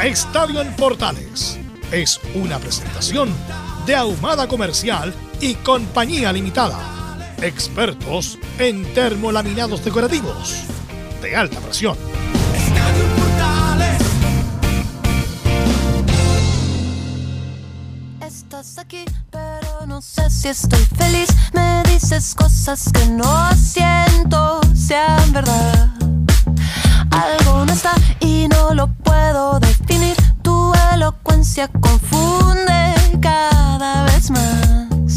Estadio en Portales es una presentación de Ahumada Comercial y Compañía Limitada. Expertos en termolaminados decorativos de alta presión. Estás aquí, pero no sé si estoy feliz. Me dices cosas que no siento sean verdad. Algo no está y no lo puedo definir. Tu elocuencia confunde cada vez más.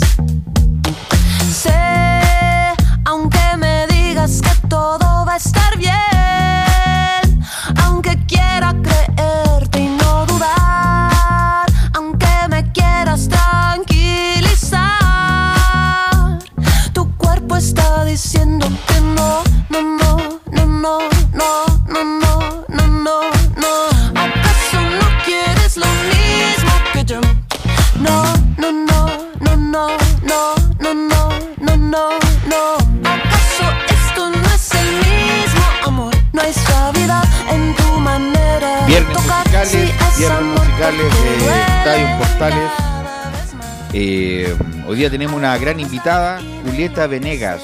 Eh, hoy día tenemos una gran invitada, Julieta Venegas.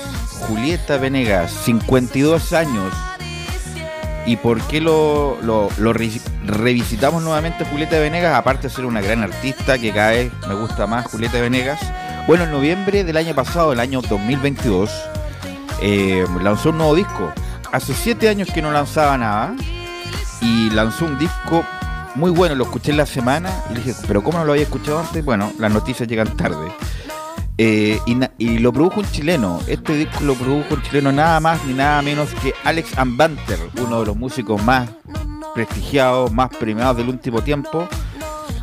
Julieta Venegas, 52 años. ¿Y por qué lo, lo- lo re- revisitamos nuevamente Julieta Venegas? Aparte de ser una gran artista que vez me gusta más Julieta Venegas. Bueno, en noviembre del año pasado, el año 2022, eh, lanzó un nuevo disco. Hace 7 años que no lanzaba nada. Y lanzó un disco muy bueno, lo escuché en la semana y dije, pero ¿cómo no lo había escuchado antes? Bueno, las noticias llegan tarde. Eh, y lo produjo un chileno. Este disco lo produjo un chileno nada más ni nada menos que Alex Ambanter, uno de los músicos más prestigiados, más premiados del último tiempo,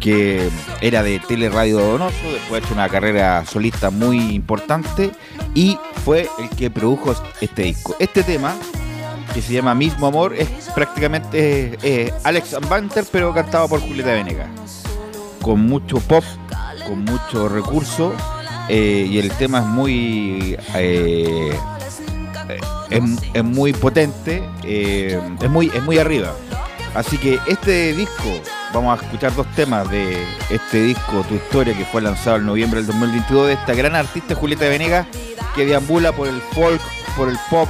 que era de Teleradio Donoso, después ha hecho una carrera solista muy importante y fue el que produjo este disco. Este tema que se llama Mismo Amor, es prácticamente eh, eh, Alex Banter, pero cantado por Julieta Venegas. Con mucho pop, con mucho recurso, eh, y el tema es muy. eh, es, es muy potente, es, muy, es muy arriba. Así que este disco, vamos a escuchar dos temas de este disco, Tu Historia, que fue lanzado en noviembre del 2022, de esta gran artista Julieta Venegas, que deambula por el folk, por el pop,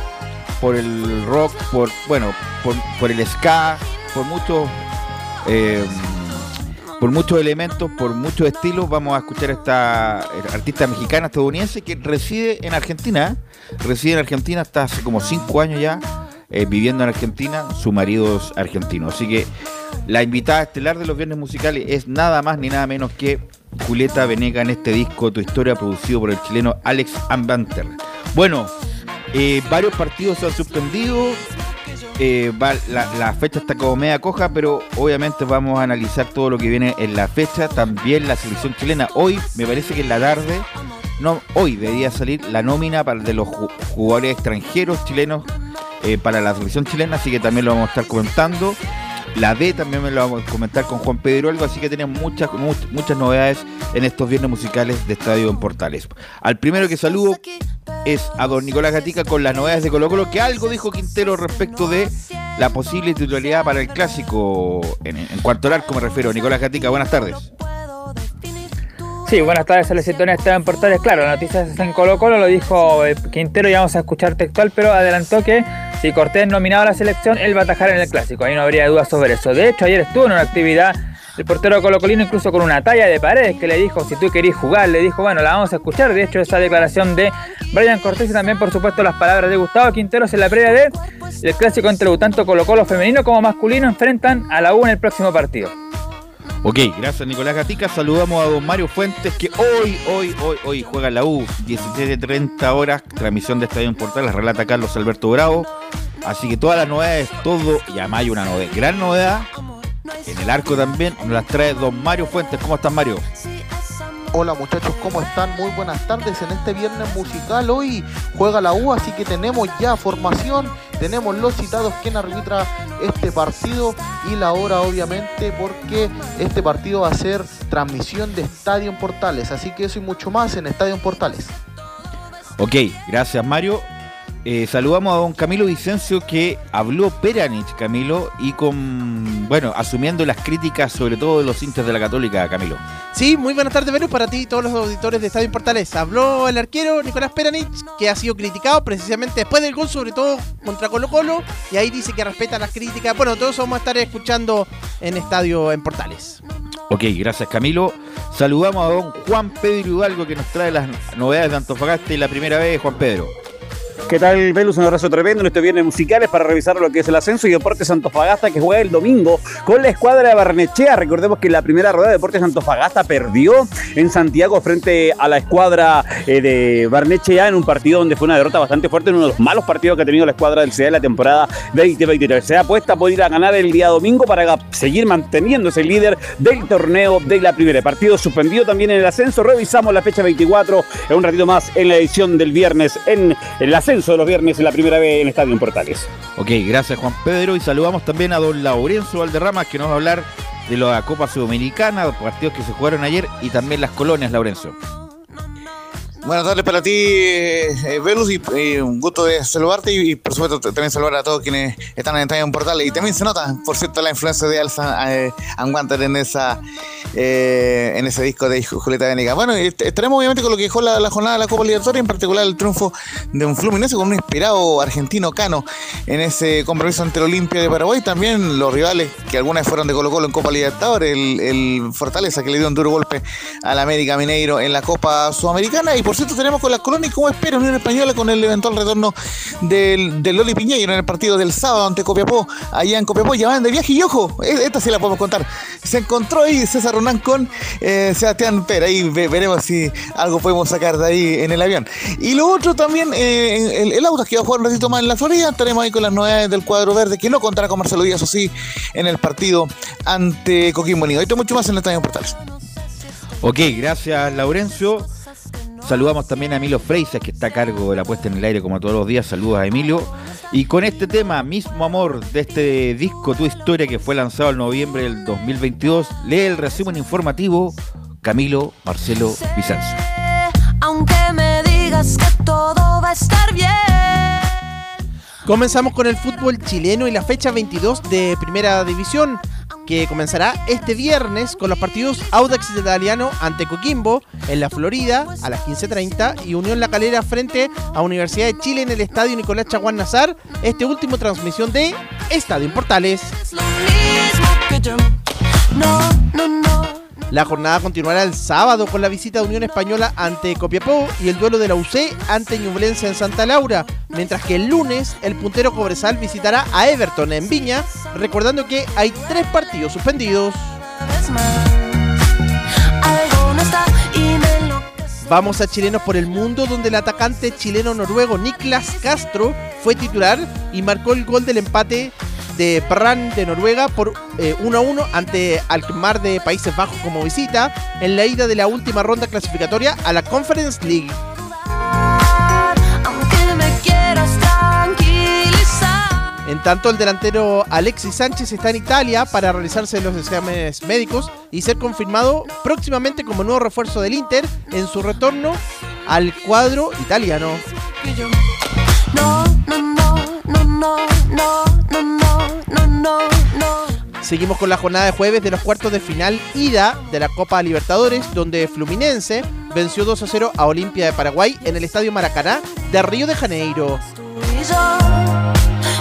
por el rock, por bueno, por, por el ska, por muchos eh, por muchos elementos, por muchos estilos, vamos a escuchar a esta artista mexicana estadounidense que reside en Argentina, ¿eh? reside en Argentina hasta hace como cinco años ya, eh, viviendo en Argentina, su marido es argentino. Así que la invitada estelar de los viernes musicales es nada más ni nada menos que Julieta Venega en este disco Tu Historia, producido por el chileno Alex Ambanter. Bueno, eh, varios partidos se han suspendido. eh, la, fecha está como media coja, pero obviamente vamos a analizar todo lo que viene en la fecha. También la selección chilena. Hoy, me parece que en la tarde, no, hoy debería salir la nómina para de los ju- jugadores extranjeros chilenos eh, para la selección chilena, así que también lo vamos a estar comentando. La D también me lo vamos a comentar con Juan Pedro Algo, así que tenemos muchas, much- muchas novedades en estos viernes musicales de Estadio en Portales. Al primero que saludo es a don Nicolás Gatica con las novedades de Colo Colo, que algo dijo Quintero respecto de la posible titularidad para el clásico en, en cuarto arco me refiero. Nicolás Gatica, buenas tardes. Sí, buenas tardes la sintonía de Esteban Portales. Claro, la noticia está en Colo Colo, lo dijo eh, Quintero y vamos a escuchar textual, pero adelantó que si Cortés nominado a la selección, él va a atajar en el clásico. Ahí no habría dudas sobre eso. De hecho, ayer estuvo en una actividad el portero colocolino incluso con una talla de paredes que le dijo si tú querís jugar, le dijo bueno, la vamos a escuchar. De hecho, esa declaración de Brian Cortés y también por supuesto las palabras de Gustavo Quinteros en la previa de el clásico entre tanto Colo Colo femenino como masculino enfrentan a la U en el próximo partido. Ok, gracias Nicolás Gatica. Saludamos a don Mario Fuentes que hoy, hoy, hoy, hoy juega la U, 17.30 horas, transmisión de Estadio Portal, la relata Carlos Alberto Bravo. Así que todas las novedades, todo, y además hay una novedad, gran novedad, en el arco también, nos las trae don Mario Fuentes. ¿Cómo estás Mario? Hola muchachos, ¿cómo están? Muy buenas tardes en este viernes musical. Hoy juega la U, así que tenemos ya formación, tenemos los citados quien arbitra este partido y la hora obviamente porque este partido va a ser transmisión de Estadio Portales. Así que eso y mucho más en Estadio Portales. Ok, gracias Mario. Eh, saludamos a don Camilo Vicencio que habló Peranich, Camilo, y con, bueno, asumiendo las críticas sobre todo de los hinchas de la Católica, Camilo. Sí, muy buenas tardes, Venus, para ti y todos los auditores de Estadio Portales. Habló el arquero Nicolás Peranich, que ha sido criticado precisamente después del gol, sobre todo contra Colo Colo, y ahí dice que respeta las críticas. Bueno, todos vamos a estar escuchando en Estadio en Portales. Ok, gracias Camilo. Saludamos a don Juan Pedro Hidalgo que nos trae las novedades de Antofagasta y la primera vez, Juan Pedro. ¿Qué tal, Velus? Un abrazo tremendo en este viernes musicales para revisar lo que es el ascenso y Deportes Antofagasta que juega el domingo con la escuadra de Barnechea. Recordemos que la primera rueda de Deportes Antofagasta perdió en Santiago frente a la escuadra eh, de Barnechea en un partido donde fue una derrota bastante fuerte, en uno de los malos partidos que ha tenido la escuadra del CDA en la temporada 2023. Se apuesta por ir a ganar el día domingo para seguir manteniendo ese líder del torneo de la primera. Partido suspendido también en el ascenso. Revisamos la fecha 24 en un ratito más en la edición del viernes en el ascenso de los viernes en la primera vez en Estadio en Portales. Ok, gracias Juan Pedro y saludamos también a don Laurencio Valderrama que nos va a hablar de la Copa Sudamericana, partidos que se jugaron ayer y también las colonias, Laurencio. Buenas tardes para ti, eh, Velus, y, un gusto de saludarte y, por supuesto también saludar a todos quienes están en en Portal. Y también se nota, por cierto, la influencia de Alza eh, en esa eh, en ese disco de Julieta Venegas. Bueno, estaremos obviamente con lo que dejó la, jornada de la Copa Libertadores, en particular el triunfo de un Fluminense con un inspirado argentino Cano en ese compromiso ante el Olimpia de Paraguay. También los rivales que algunas fueron de Colo Colo en Copa Libertadores, el, el Fortaleza que le dio un duro golpe al América Mineiro en la Copa Sudamericana. Y por cierto, tenemos con la Colonia y cómo espera Unión Española con el eventual retorno del, del Loli Piñeiro en el partido del sábado ante Copiapó. Allá en Copiapó ya de viaje y ojo, e, esta sí la podemos contar. Se encontró ahí César Ronán con eh, Sebastián Pera. Ahí veremos si algo podemos sacar de ahí en el avión. Y lo otro también, eh, el, el, auto que va a jugar un ratito más en la Florida. Estaremos ahí con las novedades del cuadro verde que no contará con Marcelo Díaz, o sí, en el partido ante Coquimbo Unido. Esto mucho más en el Estadio Portales. Ok, gracias Laurencio. Saludamos también a Emilio Freisas, que está a cargo de la puesta en el aire como todos los días. Saludos a Emilio. Y con este tema, Mismo Amor, de este disco Tu Historia, que fue lanzado en noviembre del 2022, lee el resumen informativo Camilo Marcelo Vicencio. Aunque me digas que todo va a estar bien. Comenzamos con el fútbol chileno y la fecha 22 de Primera División que comenzará este viernes con los partidos Audax Italiano ante Coquimbo en la Florida a las 15.30 y Unión La Calera frente a Universidad de Chile en el Estadio Nicolás Chaguán Nazar. Este último transmisión de Estadio en Portales. La jornada continuará el sábado con la visita de Unión Española ante Copiapó y el duelo de la UC ante Ñublense en Santa Laura, mientras que el lunes el puntero Cobresal visitará a Everton en Viña, recordando que hay tres partidos suspendidos. Vamos a Chilenos por el Mundo, donde el atacante chileno-noruego Niklas Castro fue titular y marcó el gol del empate de Brann de Noruega por 1 eh, a 1 ante Alkmaar de Países Bajos como visita en la ida de la última ronda clasificatoria a la Conference League. En tanto, el delantero Alexis Sánchez está en Italia para realizarse los exámenes médicos y ser confirmado próximamente como nuevo refuerzo del Inter en su retorno al cuadro italiano. No, no, no, no, no, no, no, no, no. Seguimos con la jornada de jueves de los cuartos de final ida de la Copa Libertadores, donde Fluminense venció 2 a 0 a Olimpia de Paraguay en el Estadio Maracaná de Río de Janeiro.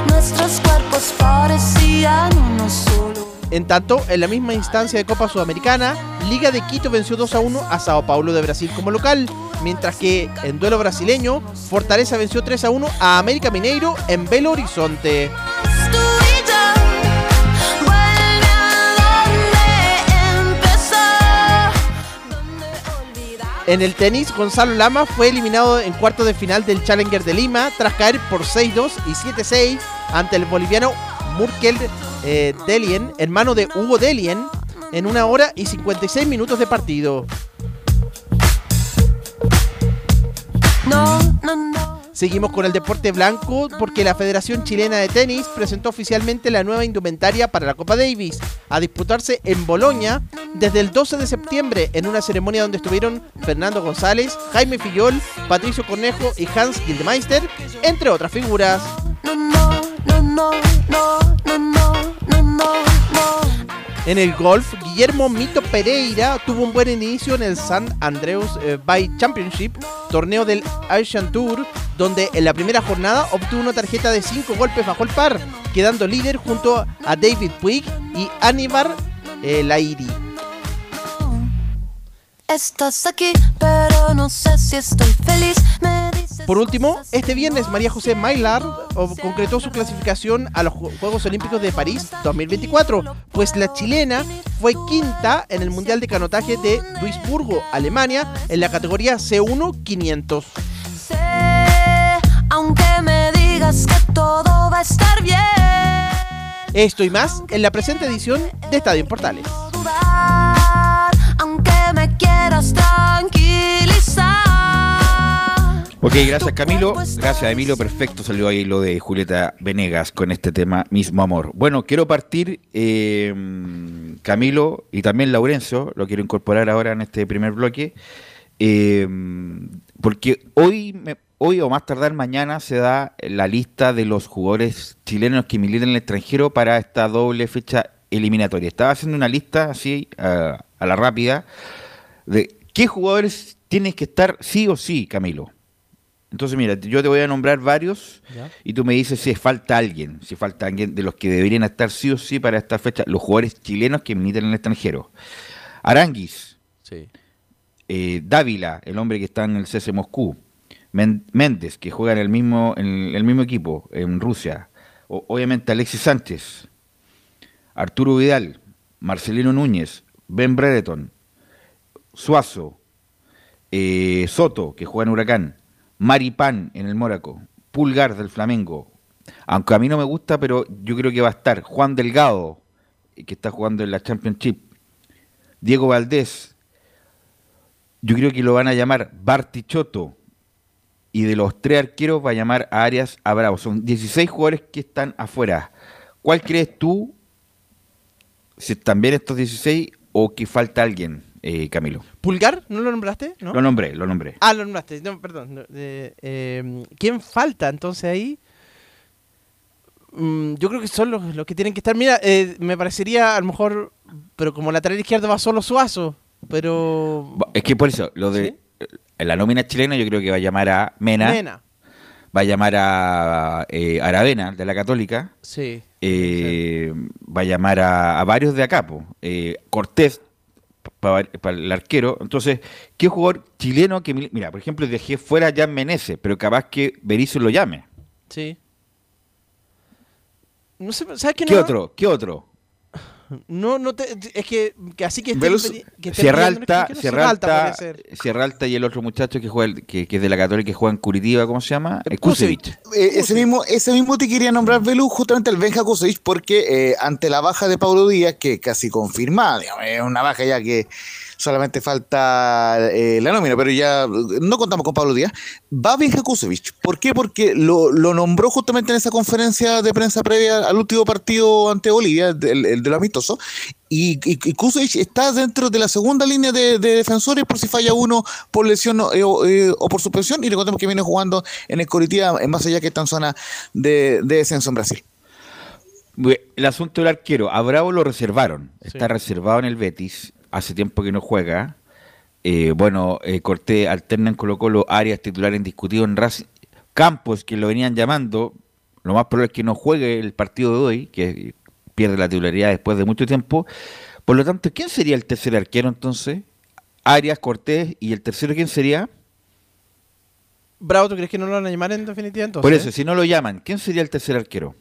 nuestros cuerpos parecían uno solo. En tanto, en la misma instancia de Copa Sudamericana, Liga de Quito venció 2 a 1 a Sao Paulo de Brasil como local, mientras que en duelo brasileño, Fortaleza venció 3 a 1 a América Mineiro en Belo Horizonte. En el tenis, Gonzalo Lama fue eliminado en cuarto de final del Challenger de Lima tras caer por 6-2 y 7-6 ante el boliviano Murkel eh, Delien, hermano de Hugo Delien, en una hora y 56 minutos de partido. No, no, no. Seguimos con el deporte blanco porque la Federación Chilena de Tenis presentó oficialmente la nueva indumentaria para la Copa Davis, a disputarse en Boloña desde el 12 de septiembre en una ceremonia donde estuvieron Fernando González, Jaime Fillol, Patricio Cornejo y Hans Gildemeister, entre otras figuras. En el golf, Guillermo Mito Pereira tuvo un buen inicio en el San Andrews eh, Bay Championship, torneo del Asian Tour, donde en la primera jornada obtuvo una tarjeta de 5 golpes bajo el par, quedando líder junto a David Puig y Aníbar eh, Lairi. Estás aquí, pero no sé si estoy feliz. Me dices Por último, este viernes María José Maillard concretó su clasificación a los Ju- Juegos Olímpicos de París 2024, pues la chilena fue quinta en el Mundial de Canotaje de Duisburgo, Alemania, en la categoría C1 500. Aunque me digas que todo va a estar bien. Esto y más en la presente edición de Estadio en Portales. Aunque me quieras tranquilizar. Ok, gracias Camilo. Gracias Emilio. Perfecto, salió ahí lo de Julieta Venegas con este tema Mismo Amor. Bueno, quiero partir, eh, Camilo y también Laurencio, lo quiero incorporar ahora en este primer bloque, eh, porque hoy, me- hoy o más tardar mañana se da la lista de los jugadores chilenos que militan en el extranjero para esta doble fecha eliminatoria. Estaba haciendo una lista así a- a la rápida de qué jugadores tienes que estar sí o sí, Camilo. Entonces, mira, yo te voy a nombrar varios y tú me dices si falta alguien, si falta alguien de los que deberían estar sí o sí para esta fecha, los jugadores chilenos que militan en el extranjero. Aranguis, Sí. eh, Dávila, el hombre que está en el CS Moscú, Méndez, que juega en el mismo, el mismo equipo, en Rusia, obviamente Alexis Sánchez, Arturo Vidal, Marcelino Núñez, Ben Brereton, Suazo, eh, Soto, que juega en Huracán, Maripán en el Mónaco, Pulgar del Flamengo, aunque a mí no me gusta, pero yo creo que va a estar Juan Delgado, que está jugando en la Championship, Diego Valdés, yo creo que lo van a llamar Bartichotto, y de los tres arqueros va a llamar a Arias a Bravo. Son 16 jugadores que están afuera. ¿Cuál crees tú, si están bien estos 16 o que falta alguien, eh, Camilo? ¿Pulgar? ¿No lo nombraste? ¿No? Lo nombré, lo nombré. Ah, lo nombraste. No, perdón. eh, eh, ¿Quién falta entonces ahí? Mm, yo creo que son los, los que tienen que estar. Mira, eh, me parecería a lo mejor, pero como lateral izquierdo va solo Suazo, pero... Es que por eso, lo de en la nómina chilena yo creo que va a llamar a Mena, Mena. va a llamar a eh, Aravena de la Católica, Sí. eh, va a llamar a, a varios de acá. Eh, Cortés para el arquero. Entonces, ¿qué jugador chileno que... Mira, por ejemplo, dejé fuera a Jan Menezes, pero capaz que Berizzo lo llame. Sí. No sé, ¿sabes qué? ¿Qué no? otro? ¿Qué otro? No, no te, es que, que así que... Velus- estén pedi- que estén Sierra Alta, Sierra Sierra Alta. Sierra Alta y el otro muchacho que juega el- que, que es de la Católica que juega en Curitiba, ¿cómo se llama? Eh, Kusevich. Kusevich. Eh, ese mismo ese mismo te quería nombrar, Velu, justamente el Benja Kusevich, porque eh, ante la baja de Pablo Díaz, que casi confirmada, digamos, es una baja ya que solamente falta eh, la nómina, pero ya no contamos con Pablo Díaz, va Kusevich. ¿Por qué? Porque lo, lo nombró justamente en esa conferencia de prensa previa al último partido ante Bolivia, el, el de lo amistoso, y, y, y Kusevich está dentro de la segunda línea de, de defensores por si falla uno por lesión o, eh, o, eh, o por suspensión. Y recordemos que viene jugando en el Coritiba, en más allá que está en zona de, de descenso en Brasil. El asunto del arquero, a Bravo lo reservaron. Sí. Está reservado en el Betis. Hace tiempo que no juega. Eh, bueno, eh, Cortés alterna en Colo Colo, Arias titular indiscutido en Racing. Campos, que lo venían llamando, lo más probable es que no juegue el partido de hoy, que pierde la titularidad después de mucho tiempo. Por lo tanto, ¿quién sería el tercer arquero entonces? Arias, Cortés, y el tercero, ¿quién sería? Bravo, ¿tú crees que no lo van a llamar en definitiva entonces? Por eso, si no lo llaman, ¿quién sería el tercer arquero?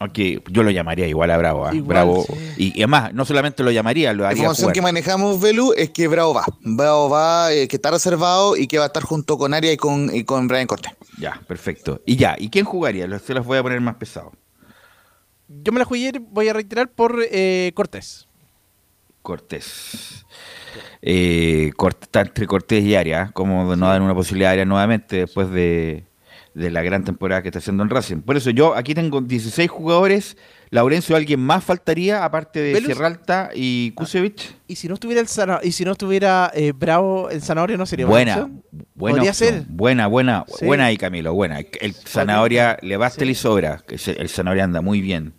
Aquí yo lo llamaría igual a Bravo. ¿ah? Igual, Bravo. sí. Y, y además, no solamente lo llamaría, lo La haría información jugar. que manejamos, Velu, es que Bravo va. Bravo va, eh, que está reservado y que va a estar junto con Aria y con, y con Brian Cortés. Ya, perfecto. Y ya, ¿y quién jugaría? Se los voy a poner más pesados. Yo me la jugué, voy a reiterar por eh, Cortés. Cortés. Eh, Cort- está entre Cortés y Arias, como no dan una posibilidad a Arias nuevamente después de, de la gran temporada que está haciendo en Racing. Por eso yo aquí tengo 16 jugadores. Laurencio, ¿alguien más faltaría aparte de Velus. Sierralta y Kusevich? Y si no estuviera el zana- y si no estuviera eh, Bravo el Zanahoria no sería Buena, buena, Podría ser. buena, buena, Sí. buena ahí Camilo, buena. El Zanahoria le basta Sí. y sobra. El Zanahoria anda muy bien,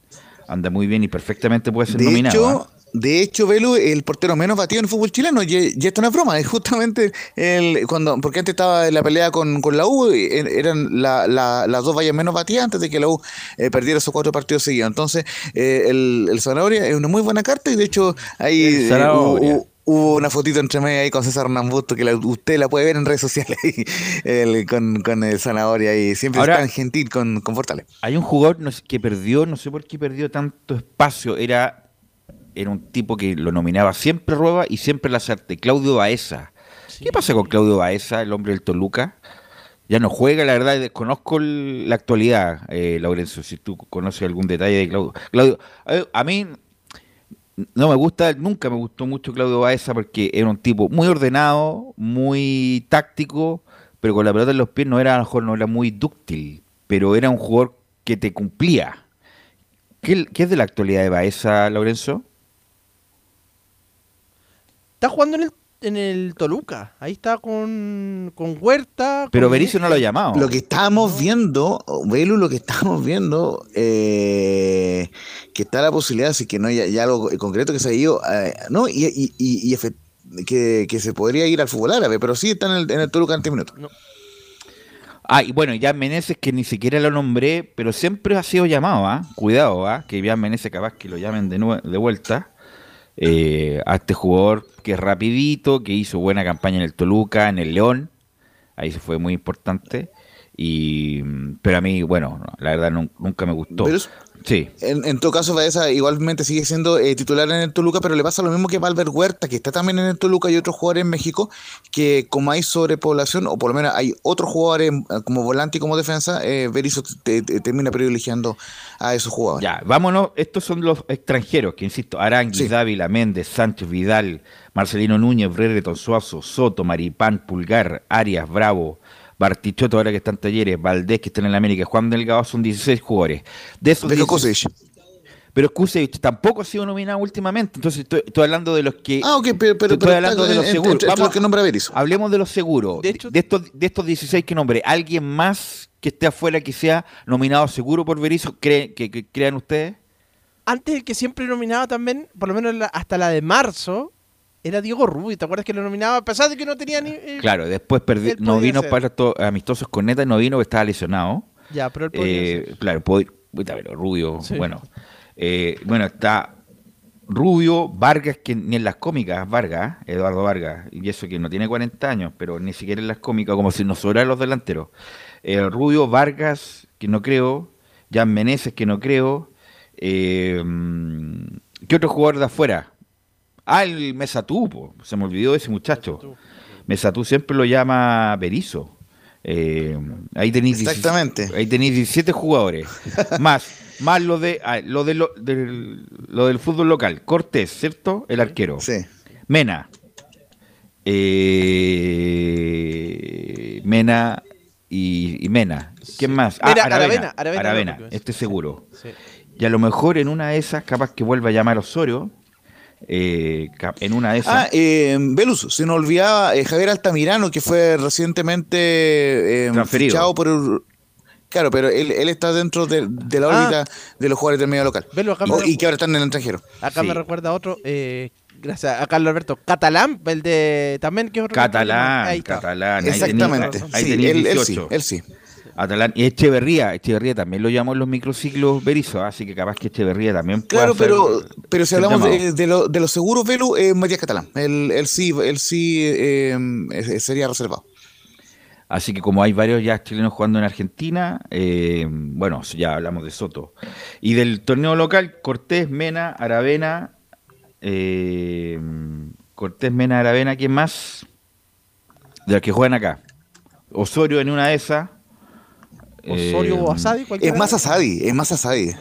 anda muy bien y perfectamente puede ser De nominado. hecho, ¿ah? De hecho, Velu, el portero menos batido en el fútbol chileno, y, y esto no es broma, es justamente el, cuando, porque antes estaba en la pelea con, con la U, er- eran la- la- las dos vallas menos batidas antes de que la U eh, perdiera esos cuatro partidos seguidos. Entonces, eh, el, el Zanahoria es una muy buena carta y de hecho ahí El eh, hubo, una fotito entre medio ahí con César Hernán Busto que la- usted la puede ver en redes sociales ahí, el- con, con el Zanahoria y siempre Ahora- es tan gentil con, con Fortaleza. Hay un jugador no sé, que perdió, no sé por qué perdió tanto espacio. Era, era un tipo que lo nominaba siempre Rueba y siempre Lazarte, Claudio Baeza. ¿Qué pasa con Claudio Baeza, el hombre del Toluca? Ya no juega, la verdad, y desconozco el- la actualidad, eh, Laurencio, si tú conoces algún detalle de Claudio. Claudio, a, a mí no me gusta, nunca me gustó mucho Claudio Baeza porque era un tipo muy ordenado, muy táctico, pero con la pelota en los pies no era, a lo mejor no era muy dúctil, pero era un jugador que te cumplía. ¿Qué, qué es de la actualidad de Baeza, Lorenzo? Está jugando en el, en el Toluca. Ahí está con, con Huerta. Pero con- Berizzo no lo ha llamado. Lo que estábamos viendo, Velu, lo que estábamos viendo, eh, que está la posibilidad, si que no hay, hay algo concreto que se ha ido, eh, ¿no? Y, y, y- y que, que se podría ir al fútbol árabe, pero sí está en el, en el Toluca en 10 minutos. Ah, y bueno, Jan Meneses, que ni siquiera lo nombré, pero siempre ha sido llamado, ¿ah? Cuidado, ¿ah? Que Jan Meneses capaz que lo llamen de, nue- de vuelta. eh, a este jugador que rapidito, que hizo buena campaña en el Toluca, en el León. Ahí se fue muy importante. Y, pero a mí, bueno, no, la verdad nun- nunca me gustó. Pero es- Sí, En, en todo caso, Baeza igualmente sigue siendo eh, titular en el Toluca, pero le pasa lo mismo que Valver Huerta, que está también en el Toluca y otros jugadores en México, que como hay sobrepoblación, o por lo menos hay otros jugadores eh, como volante y como defensa, eh, Berizzo te- te- termina privilegiando a esos jugadores. Ya, vámonos. Estos son los extranjeros, que insisto, Aranguis, Sí. Dávila, Méndez, Sánchez, Vidal, Marcelino Núñez, Brereton, Suazo, Soto, Maripán, Pulgar, Arias, Bravo, Bartichotto, ahora que están en talleres, Valdés, que están en la América, Juan Delgado, son 16 jugadores. De esos Dejo 16 Kusevich. pero Kusevich tampoco ha sido nominado últimamente, entonces estoy, estoy hablando de los que... Ah, ok, pero, pero, estoy pero hablando está de los en- seguros. entre- entre Vamos los que nombra Berizzo. Hablemos de los seguros. De hecho- de estos, de estos 16 que nombré, ¿alguien más que esté afuera que sea nominado seguro por Berizzo? ¿Creen, que, que- ¿Crean ustedes? Antes el que siempre nominaba también, por lo menos hasta la de marzo, era Diego Rubio. ¿Te acuerdas que lo nominaba a pesar de que no tenía ni. eh, Claro, después perdi- Él no vino ser. para estos amistosos con Neta, no vino porque estaba lesionado. Ya, pero él podía Eh, ser. claro, puta, pero Rubio, Sí. bueno. Eh, bueno, está Rubio, Vargas, que ni en las cómicas, Vargas, Eduardo Vargas, y eso que no tiene 40 años, pero ni siquiera en las cómicas, como si nos sobraran los delanteros. Rubio, Vargas, que no creo, Jan Meneses, que no creo. Mm, ¿Qué otro jugador de afuera? Ah, el Mesatú, po, se me olvidó ese muchacho. Mesatú siempre lo llama Berizo. Eh, ahí tenéis 17 Exactamente. ahí tenéis 17 jugadores. más más lo de ah, lo de lo, del, lo del fútbol local. Cortés, ¿cierto? El arquero. Sí. Mena. Eh, Mena y, y Mena. ¿Quién más? Mira, Aravena, Aravena que es. este seguro. Sí. Y a lo mejor en una de esas, capaz que vuelva a llamar a Osorio. Eh, en una de esas. Ah, eh, Velus, se nos olvidaba eh, Javier Altamirano, que fue recientemente eh, Transferido. fichado por el- Claro, pero él, él está dentro de, de la Ah. órbita de los jugadores del medio local. Acá Y- me- y que ahora están en el extranjero. Acá Sí. me recuerda otro, eh, gracias a Carlos Alberto, Catalán, el de también que es otro Catalán, catalán. ahí Exactamente. tenés- Ahí Sí, tenés él, él sí, 18. él sí. Atalanta y Echeverría, Echeverría también lo llamó en los microciclos Berizzo, así que capaz que Echeverría también Claro, hacer- pero, pero si hablamos de, de, lo- de los seguros, Velu, eh, Matías Catalán. Él, él sí, él sí eh, sería reservado. Así que como hay varios ya chilenos jugando en Argentina, eh, bueno, ya hablamos de Soto. Y del torneo local, Cortés, Mena, Aravena, eh, Cortés, Mena, Aravena, ¿quién más? De los que juegan acá. Osorio en una de esas. Osorio Eh, o Asadi, cualquiera. Es más Asadi, es más Asadi.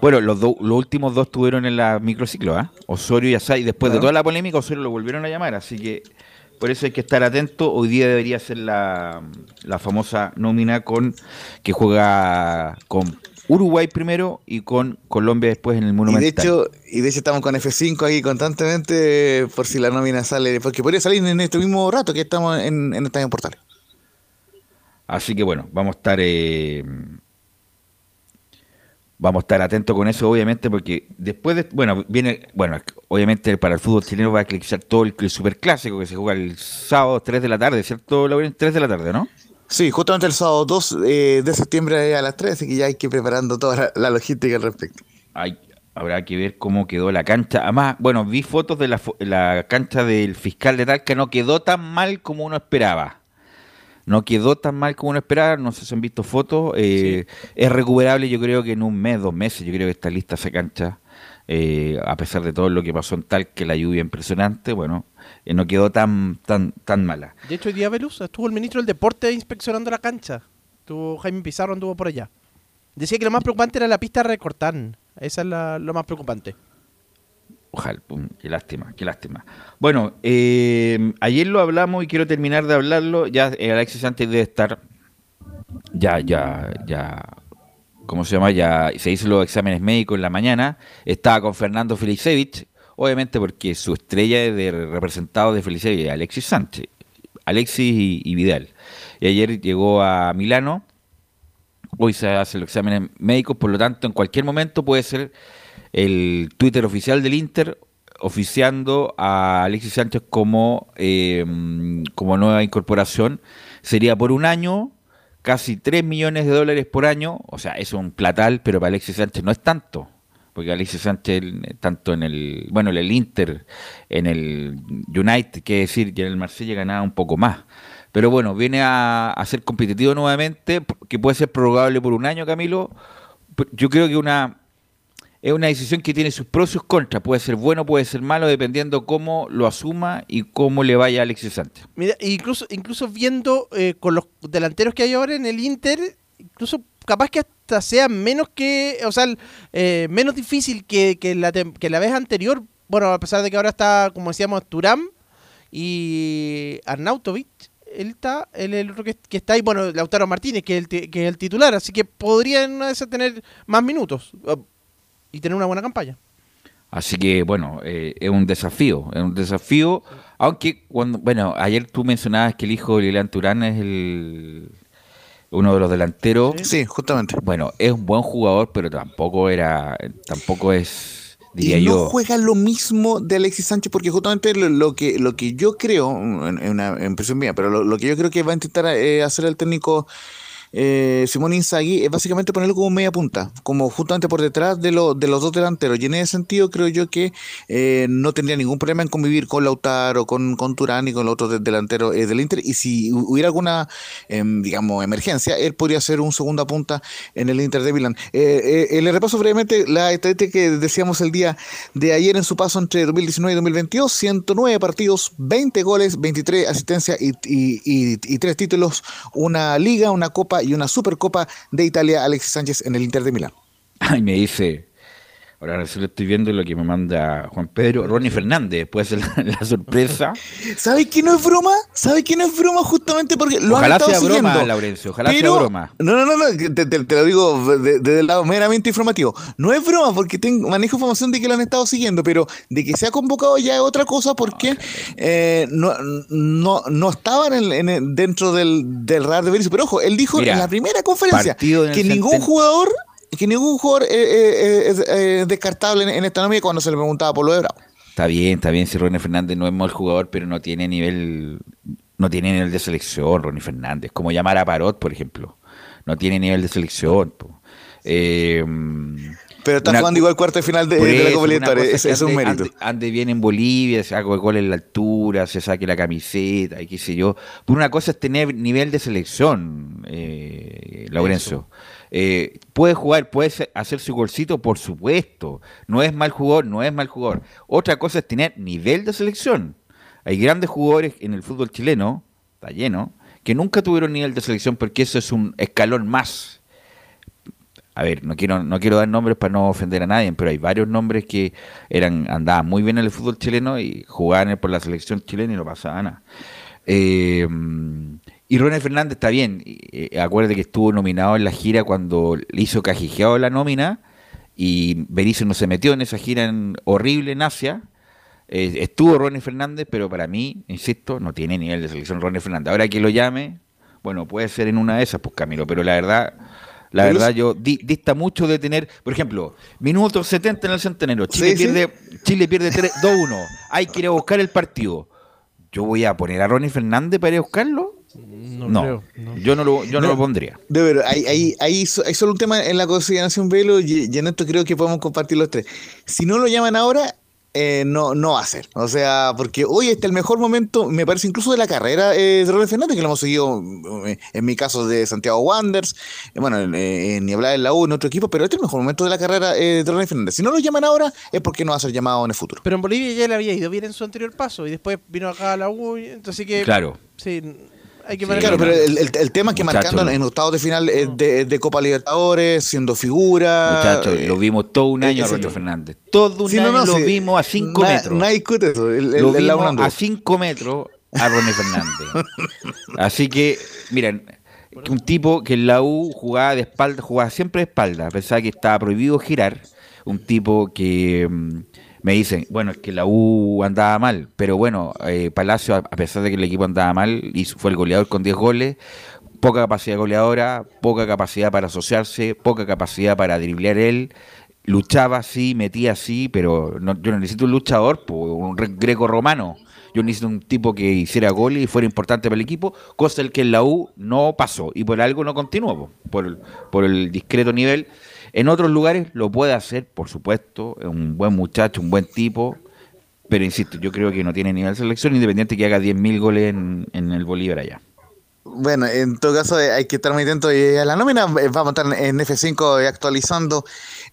Bueno, los, do- los últimos dos estuvieron en la microciclo, ¿ah? Osorio y Asai. Después de toda la polémica, Osorio lo volvieron a llamar. Así que por eso hay que estar atento. Hoy día debería ser la, la famosa nómina con que juega con Uruguay primero y con Colombia después en el Y Monumental. de hecho, y de hecho estamos con F5 ahí constantemente eh, por si la nómina sale, porque podría salir en este mismo rato que estamos en, en Estadio Portales. Así que bueno, vamos a estar eh, vamos a estar atentos con eso, obviamente, porque después de, bueno, viene, bueno, obviamente para el fútbol chileno va a eclipsar todo el, el superclásico que se juega el sábado 3 de la tarde, ¿cierto, Lauren? 3 de la tarde, ¿no? Sí, justamente el sábado 2 eh, de septiembre a las 3, así que ya hay que ir preparando toda la, la logística al respecto. Hay, habrá que ver cómo quedó la cancha. Además, bueno, vi fotos de la, la cancha del fiscal de Talca, no quedó tan mal como uno esperaba. No quedó tan mal como uno esperaba, no sé si han visto fotos. eh, Es recuperable, yo creo que en un mes, dos meses, yo creo que está lista esa cancha. eh, a pesar de todo lo que pasó en Talca, la lluvia impresionante, bueno, eh, no quedó tan, tan, tan mala. De hecho, hoy día, Velus, estuvo el ministro del Deporte inspeccionando la cancha. Estuvo Jaime Pizarro, anduvo por allá. Decía que lo más preocupante era la pista recortar. Esa es la- lo más preocupante. Ojalá, pum, qué lástima, qué lástima. Bueno, eh, ayer lo hablamos y quiero terminar de hablarlo. Ya eh, Alexis Sánchez debe estar, ya, ya, ya, ¿cómo se llama? Ya se hizo los exámenes médicos en la mañana. Estaba con Fernando Felicevich, obviamente porque su estrella es de representado de Felicevich, Alexis Sánchez, Alexis y, y Vidal. Y ayer llegó a Milano. Hoy se hacen los exámenes médicos, por lo tanto, en cualquier momento puede ser el Twitter oficial del Inter oficiando a Alexis Sánchez como, eh, como nueva incorporación. Sería por un año, casi 3 millones de dólares por año. O sea, es un platal, pero para Alexis Sánchez no es tanto. Porque Alexis Sánchez, tanto en el, bueno, en el Inter, en el United, que decir, que en el Marsella ganaba un poco más. Pero bueno, viene a, a ser competitivo nuevamente, que puede ser prorrogable por un año, Camilo. Yo creo que una es una decisión que tiene sus pros y sus contras. Puede ser bueno, puede ser malo, dependiendo cómo lo asuma y cómo le vaya a Alexis Sánchez. Mira, incluso, incluso viendo eh, con los delanteros que hay ahora en el Inter, incluso capaz que hasta sea menos que, o sea, eh, menos difícil que, que la, que la vez anterior. Bueno, a pesar de que ahora está, como decíamos, Turam y Arnautovic. Él está, él el otro que, está ahí, bueno, Lautaro Martínez, que es el, que es el titular, así que podría una de esas tener más minutos y tener una buena campaña. Así que, bueno, eh, es un desafío, es un desafío. Aunque, cuando, bueno, ayer tú mencionabas que el hijo de Lilian Turán es el uno de los delanteros. Sí, justamente. Bueno, es un buen jugador, pero tampoco era, tampoco es, diría y no yo. juega lo mismo de Alexis Sánchez porque justamente lo, lo que lo que yo creo, en, una impresión mía, pero lo, lo que yo creo que va a intentar eh, hacer el técnico eh, Simón Inzaghi es básicamente ponerlo como media punta, como justamente por detrás de, lo- de los dos delanteros. Y en ese sentido creo yo que eh, no tendría ningún problema en convivir con Lautaro, con, con Turán y con los otros de- delanteros eh, del Inter. Y si hu- hubiera alguna, em, digamos, emergencia, él podría ser un segunda punta en el Inter de Milán. Eh, eh, le repaso brevemente la estadística que decíamos el día de ayer en su paso entre 2019 y 2022, 109 partidos, 20 goles, 23 asistencias y, y, y, y tres títulos, una liga, una copa y una supercopa de Italia, Alexis Sánchez en el Inter de Milán. Ay, me dice, ahora recién lo estoy viendo lo que me manda Juan Pedro, Ronnie Fernández, puede ser la, la sorpresa. ¿Sabe que no es broma? ¿Sabe que no es broma justamente porque lo Ojalá han estado sea broma, siguiendo? Laurencio, ojalá sea Pero- broma. No, no, no, no, te, te- te lo digo de- desde el lado meramente informativo. No es broma porque tengo, manejo información de que lo han estado siguiendo, pero de que se ha convocado ya es otra cosa porque eh, no, no, no estaba en el- en el- dentro del, del radar de Berizzo. Pero ojo, él dijo Mira, en la primera conferencia que ningún jugador que ningún jugador eh, eh, es eh, descartable en, en esta nómina cuando se le preguntaba por lo de Bravo. Está bien, está bien si Ronnie Fernández no es mal jugador, pero no tiene nivel, no tiene nivel de selección, Ronnie Fernández, como llamar a Parot, por ejemplo. no tiene nivel de selección. Eh, Pero está una- jugando igual cuarto de final de, por de la Copa Libertadores. es un mérito. Ande, ande bien en Bolivia, se haga gol en la altura, se saque la camiseta y qué sé yo. Pero una cosa es tener nivel de selección, eh, Laurencio. Eh, puede jugar, puede hacer su golcito, por supuesto. No es mal jugador, no es mal jugador. Otra cosa es tener nivel de selección. Hay grandes jugadores en el fútbol chileno, está lleno, que nunca tuvieron nivel de selección porque eso es un escalón más a ver, no quiero, no quiero dar nombres para no ofender a nadie, pero hay varios nombres que eran, andaban muy bien en el fútbol chileno y jugaban por la selección chilena y no pasaba nada. Eh, y Ronald Fernández está bien. eh, acuérdate que estuvo nominado en la gira cuando le hizo cajijeado la nómina y Berizzo no se metió en esa gira en- horrible en Asia. Eh, estuvo Ronnie Fernández, pero para mí, insisto, no tiene nivel de selección Ronnie Fernández. Ahora que lo llame, bueno, puede ser en una de esas, pues Camilo, pero la verdad, la Pero verdad es- yo di- dista mucho de tener, por ejemplo, minuto 70 en el centenario, Chile Sí, sí. pierde, Chile pierde 3 2-1, hay que ir a buscar el partido. Yo voy a poner a Ronnie Fernández para ir a buscarlo. No, No, creo, no. yo no lo, yo no No. lo pondría. De ver, hay, hay, hay, hay solo un tema en la consideración Velo y, y en esto creo que podemos compartir los tres. Si no lo llaman ahora, eh, no, no va a ser. O sea, porque hoy está el mejor momento, me parece incluso de la carrera eh, de Ronald Fernández, que lo hemos seguido eh, en mi caso de Santiago Wanderers, eh, bueno, en, eh, en la U, en otro equipo, pero este es el mejor momento de la carrera eh, de Ronald Fernández. Si no lo llaman ahora, es porque no va a ser llamado en el futuro. Pero en Bolivia ya le había ido bien en su anterior paso y después vino acá a la U, entonces que Claro. sí, hay que Sí, Claro, pero el, el- el tema es que Muchacho, marcando en octavos de final eh, de, de Copa Libertadores, siendo figura. Muchachos, eh, lo vimos todo un año a no. Fernández. Todo un Sí, año no, lo sí. vimos a 5 Na- metros. Nadie discute eso. El, el- lo el vimos laburando. a 5 metros a Ronnie Fernández. Así que, miren, un tipo que en la U jugaba de espalda, jugaba siempre de espalda, a pesar que estaba prohibido girar. Un tipo que mm, me dicen, bueno, es que la U andaba mal, pero bueno, eh, Palacio, a pesar de que el equipo andaba mal, hizo- fue el goleador con 10 goles. Poca capacidad goleadora, poca capacidad para asociarse, poca capacidad para driblear él. Luchaba sí, metía sí, pero no- yo no necesito un luchador, un re- greco romano. Yo necesito un tipo que hiciera goles y fuera importante para el equipo, cosa el que en la U no pasó y por algo no continuó, po, por, por el discreto nivel. En otros lugares lo puede hacer, por supuesto, es un buen muchacho, un buen tipo, pero insisto, yo creo que no tiene nivel de selección, independiente que haga 10.000 goles en, en el Bolívar allá. Bueno, en todo caso eh, hay que estar muy atento a la nómina. Eh, Vamos a estar en F5 eh, actualizando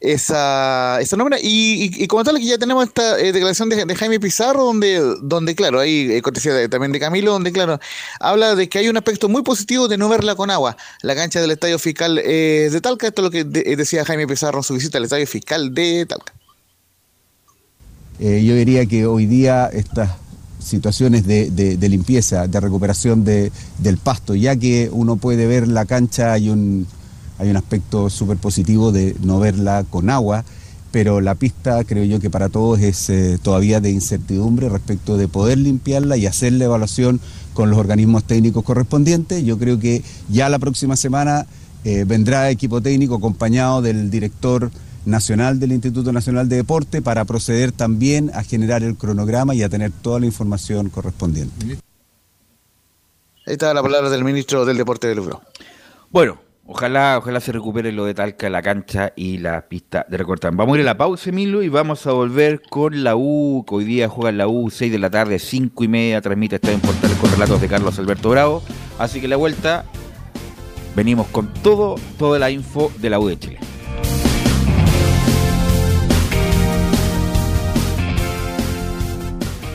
esa, esa nómina. Y, y, y comentarle que ya tenemos esta eh, declaración de, Jaime Pizarro, donde, donde claro, eh, cortesía también de Camilo, donde claro, habla de que hay un aspecto muy positivo de no verla con agua. La cancha del Estadio Fiscal eh, de Talca, esto es lo que de- decía Jaime Pizarro en su visita al Estadio Fiscal de Talca. Yo diría que hoy día estas situaciones de, de- limpieza, de recuperación de- del pasto, ya que uno puede ver la cancha, hay un, hay un aspecto súper positivo de no verla con agua, pero la pista creo yo que para todos es eh, todavía de incertidumbre respecto de poder limpiarla y hacer la evaluación con los organismos técnicos correspondientes. Yo creo que ya la próxima semana eh, vendrá equipo técnico acompañado del director nacional del Instituto Nacional de Deporte para proceder también a generar el cronograma y a tener toda la información correspondiente. Ahí está la palabra del ministro del Deporte del Lugro. Bueno, ojalá, ojalá se recupere lo de Talca, la cancha y la pista de recortar. Vamos a ir a la pausa, Emilio, y vamos a volver con la U, que hoy día juega en la U, 6 de la tarde, 5 y media, transmite Estadio en Portales con relatos de Carlos Alberto Bravo. Así que la vuelta, venimos con todo, toda la info de la U de Chile.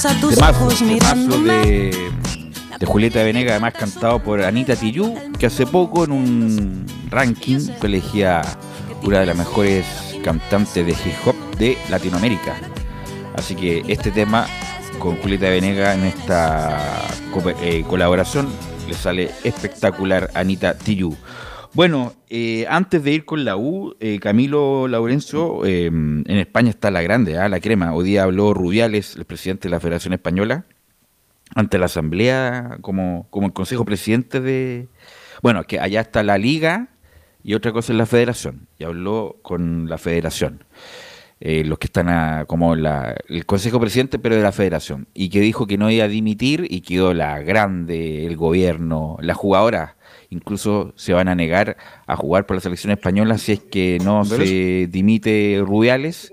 Abraza, tus Temazo, ojos temazo mirándome. de, de Julieta Venegas, además cantado por Anita Tijoux, que hace poco en un ranking fue elegida una de las mejores cantantes de hip hop de Latinoamérica. Así que este tema con Julieta Venegas en esta eh, colaboración le sale espectacular a Anita Tijoux. Bueno, eh, antes de ir con la U, eh, Camilo Laurencio, eh, en España está la grande, ¿ah? la crema. Hoy día habló Rubiales, el presidente de la Federación Española, ante la Asamblea, como, como el Consejo Presidente de... Bueno, que allá está la Liga y otra cosa es la Federación. Y habló con la Federación. eh, los que están a- como la, el Consejo Presidente, pero de la Federación. Y que dijo que no iba a dimitir y quedó la grande, el gobierno, las jugadoras incluso se van a negar a jugar por la selección española si es que no se dimite Rubiales.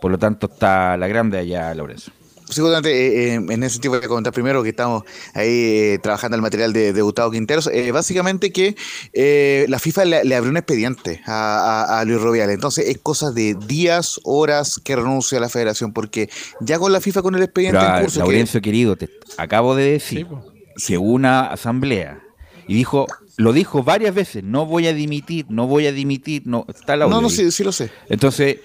Por lo tanto, está la grande allá, Lorenzo. Seguramente, eh, eh, en ese sentido voy a comentar primero que estamos ahí eh, trabajando el material de, de Gustavo Quinteros. Eh, básicamente que eh, la FIFA le, le abrió un expediente a, a- a Luis Rubiales. Entonces es cosa de días, horas que renuncia a la federación, porque ya con la FIFA con el expediente Pero, en curso... que- Laurencio, querido, te acabo de decir que hubo una asamblea y dijo, lo dijo varias veces, no voy a dimitir, no voy a dimitir, no está la no, no, sí, sí lo sé. Entonces,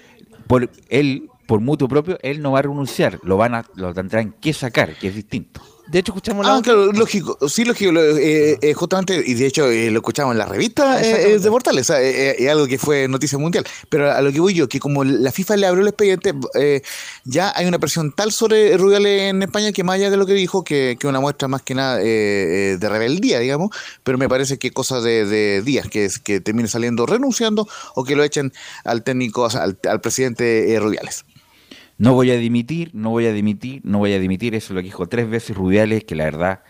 por él, por mutuo propio, él no va a renunciar, lo van a, lo tendrán que sacar, que es distinto. De hecho, escuchamos la Ah, claro, lógico, sí, lógico, eh, eh, justamente, y de hecho eh, lo escuchamos en la revista eh, eh, de Portales, es algo que fue noticia mundial, pero a lo que voy yo, que como la FIFA le abrió el expediente, eh, ya hay una presión tal sobre Rubiales en España que más allá de lo que dijo, que, que una muestra más que nada de rebeldía, digamos, pero me parece que cosa de, de días, que, que termine saliendo renunciando o que lo echen al técnico, o sea, al, al presidente Rubiales. No voy a dimitir, no voy a dimitir, no voy a dimitir. Eso es lo que dijo tres veces Rubiales, que la verdad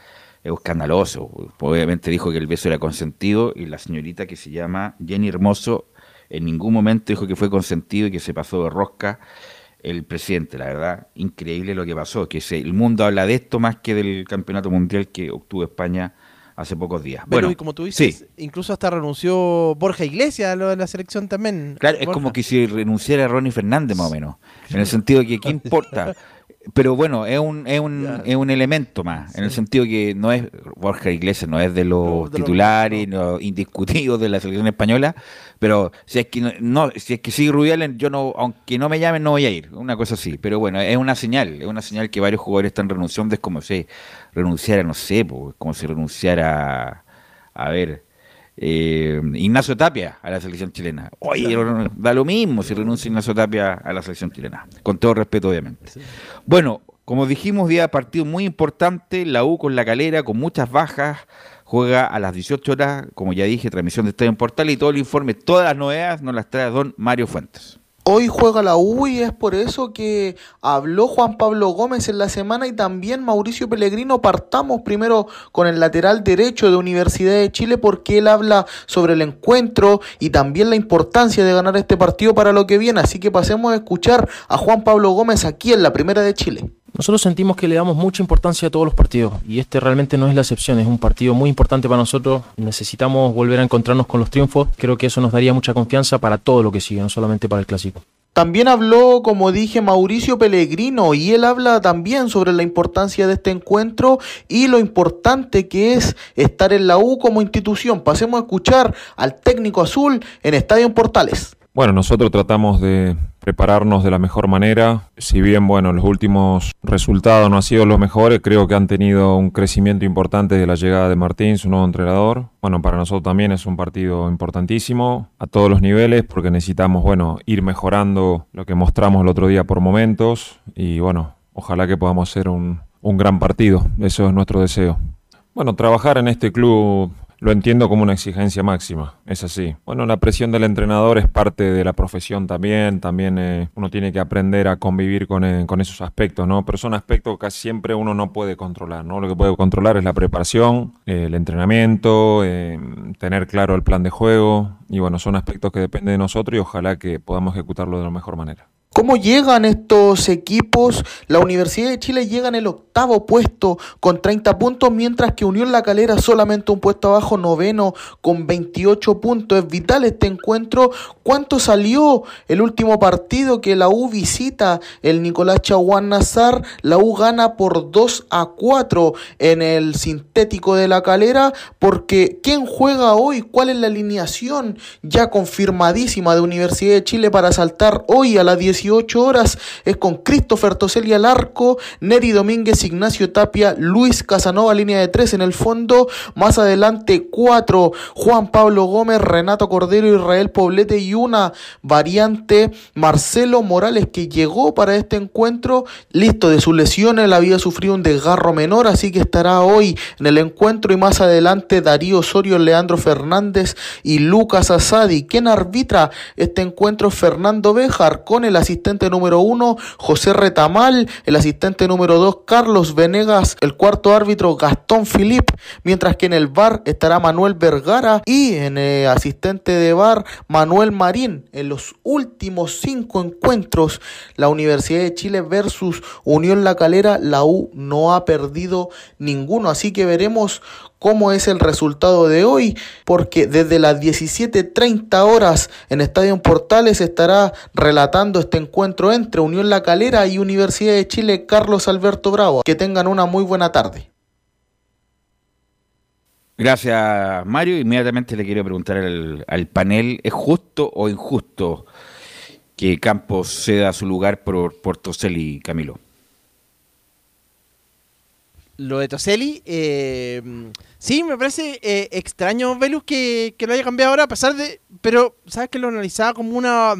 es escandaloso. Obviamente dijo que el beso era consentido y la señorita que se llama Jenny Hermoso en ningún momento dijo que fue consentido y que se pasó de rosca el presidente. La verdad, increíble lo que pasó. Que se- el mundo habla de esto más que del campeonato mundial que obtuvo España hace pocos días. Pero bueno, y como tú dices, sí. incluso hasta renunció Borja Iglesias a lo de la selección también. Claro, es como que si renunciara Ronnie Fernández más o menos. En el sentido de que, ¿qué importa? pero bueno, es un, es un, es un elemento más, en el sentido que no es, Borja Iglesias no es de los titulares, no, indiscutidos de la selección española, pero si es que no, no- si es que sigue Rubiales, yo no, aunque no me llamen, no voy a ir, una cosa así, pero bueno, es una señal, es una señal que varios jugadores están renunciando, es como si renunciara, no sé, como si renunciara, a ver, eh, Ignacio Tapia a la selección chilena. Oye, da lo mismo si renuncia Ignacio Tapia a la selección chilena. Con todo respeto, obviamente. Bueno, como dijimos, día de partido muy importante. La U con la calera, con muchas bajas. Juega a las 18 horas, como ya dije, transmisión de Estadio en Portal y todo el informe, todas las novedades nos las trae don Mario Fuentes. Hoy juega la U y es por eso que habló Juan Pablo Gómez en la semana y también Mauricio Pellegrino. Partamos primero con el lateral derecho de Universidad de Chile porque él habla sobre el encuentro y también la importancia de ganar este partido para lo que viene. Así que pasemos a escuchar a Juan Pablo Gómez aquí en la Primera de Chile. Nosotros sentimos que le damos mucha importancia a todos los partidos y este realmente no es la excepción, es un partido muy importante para nosotros, necesitamos volver a encontrarnos con los triunfos, creo que eso nos daría mucha confianza para todo lo que sigue, no solamente para el clásico. También habló, como dije, Mauricio Pellegrino y él habla también sobre la importancia de este encuentro y lo importante que es estar en la U como institución. Pasemos a escuchar al técnico azul en Estadio Portales. Bueno, nosotros tratamos de prepararnos de la mejor manera. Si bien, bueno, los últimos resultados no han sido los mejores, creo que han tenido un crecimiento importante de la llegada de Martín, su nuevo entrenador. Bueno, para nosotros también es un partido importantísimo a todos los niveles porque necesitamos, bueno, ir mejorando lo que mostramos el otro día por momentos y, bueno, ojalá que podamos hacer un, un gran partido. Eso es nuestro deseo. Bueno, trabajar en este club lo entiendo como una exigencia máxima, es así. Bueno, la presión del entrenador es parte de la profesión también, también eh, uno tiene que aprender a convivir con, eh, esos aspectos, ¿no? Pero son aspectos que casi siempre uno no puede controlar, ¿no? Lo que puede controlar es la preparación, eh, el entrenamiento, eh, tener claro el plan de juego, y bueno, son aspectos que dependen de nosotros y ojalá que podamos ejecutarlo de la mejor manera. ¿Cómo llegan estos equipos? La Universidad de Chile llega en el octavo puesto con 30 puntos, mientras que Unión La Calera solamente un puesto abajo, noveno con 28 puntos. Es vital este encuentro. ¿Cuánto salió el último partido que la U visita el Nicolás Chaguán Nazar? La U gana por 2 a 4 en el sintético de La Calera, porque ¿quién juega hoy? ¿Cuál es la alineación ya confirmadísima de Universidad de Chile para saltar hoy a las 18 horas? Es con Christopher Toselli al arco, Neri Domínguez, Ignacio Tapia, Luis Casanova, línea de 3 en el fondo, más adelante 4, Juan Pablo Gómez, Renato Cordero, Israel Poblete y una variante, Marcelo Morales, que llegó para este encuentro, listo de sus lesiones, él había sufrido un desgarro menor, así que estará hoy en el encuentro y más adelante Darío Osorio, Leandro Fernández y Lucas Asadi. ¿Quién arbitra este encuentro? Fernando Bejar con el asistente número uno, José Retamal, el asistente número dos, Carlos Venegas, el cuarto árbitro, Gastón Filip, mientras que en el bar estará Manuel Vergara y en el asistente de bar, Manuel Marín. En los últimos cinco encuentros, la Universidad de Chile versus Unión La Calera, la U no ha perdido ninguno, así que veremos cómo es el resultado de hoy, porque desde las 17.30 horas en Estadio Portales estará relatando este encuentro entre Unión La Calera y Universidad de Chile Carlos Alberto Bravo. Que tengan una muy buena tarde. Gracias, Mario. Inmediatamente le quiero preguntar al, panel, ¿es justo o injusto que Campos ceda su lugar por, por Toselli, Camilo? Lo de Toselli, eh, sí, me parece eh, extraño, Velus, que, que lo haya cambiado ahora, a pesar de. Pero, ¿sabes que lo analizaba como una.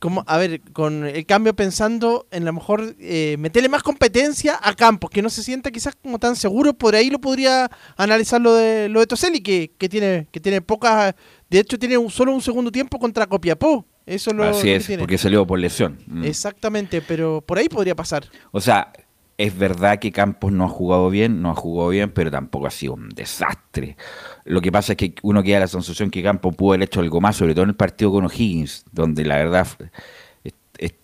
Como, a ver, con el cambio pensando en a lo mejor eh, meterle más competencia a Campos, que no se sienta quizás como tan seguro, por ahí lo podría analizar lo de, lo de Toselli, que, que tiene que tiene pocas. De hecho, tiene un, solo un segundo tiempo contra Copiapó. Eso es lo, Así lo que es, tiene. porque salió por lesión. Mm. Exactamente, pero por ahí podría pasar. O sea, es verdad que Campos no ha jugado bien, no ha jugado bien, pero tampoco ha sido un desastre. Lo que pasa es que uno queda la sensación que Campos pudo haber hecho algo más, sobre todo en el partido con O'Higgins, donde la verdad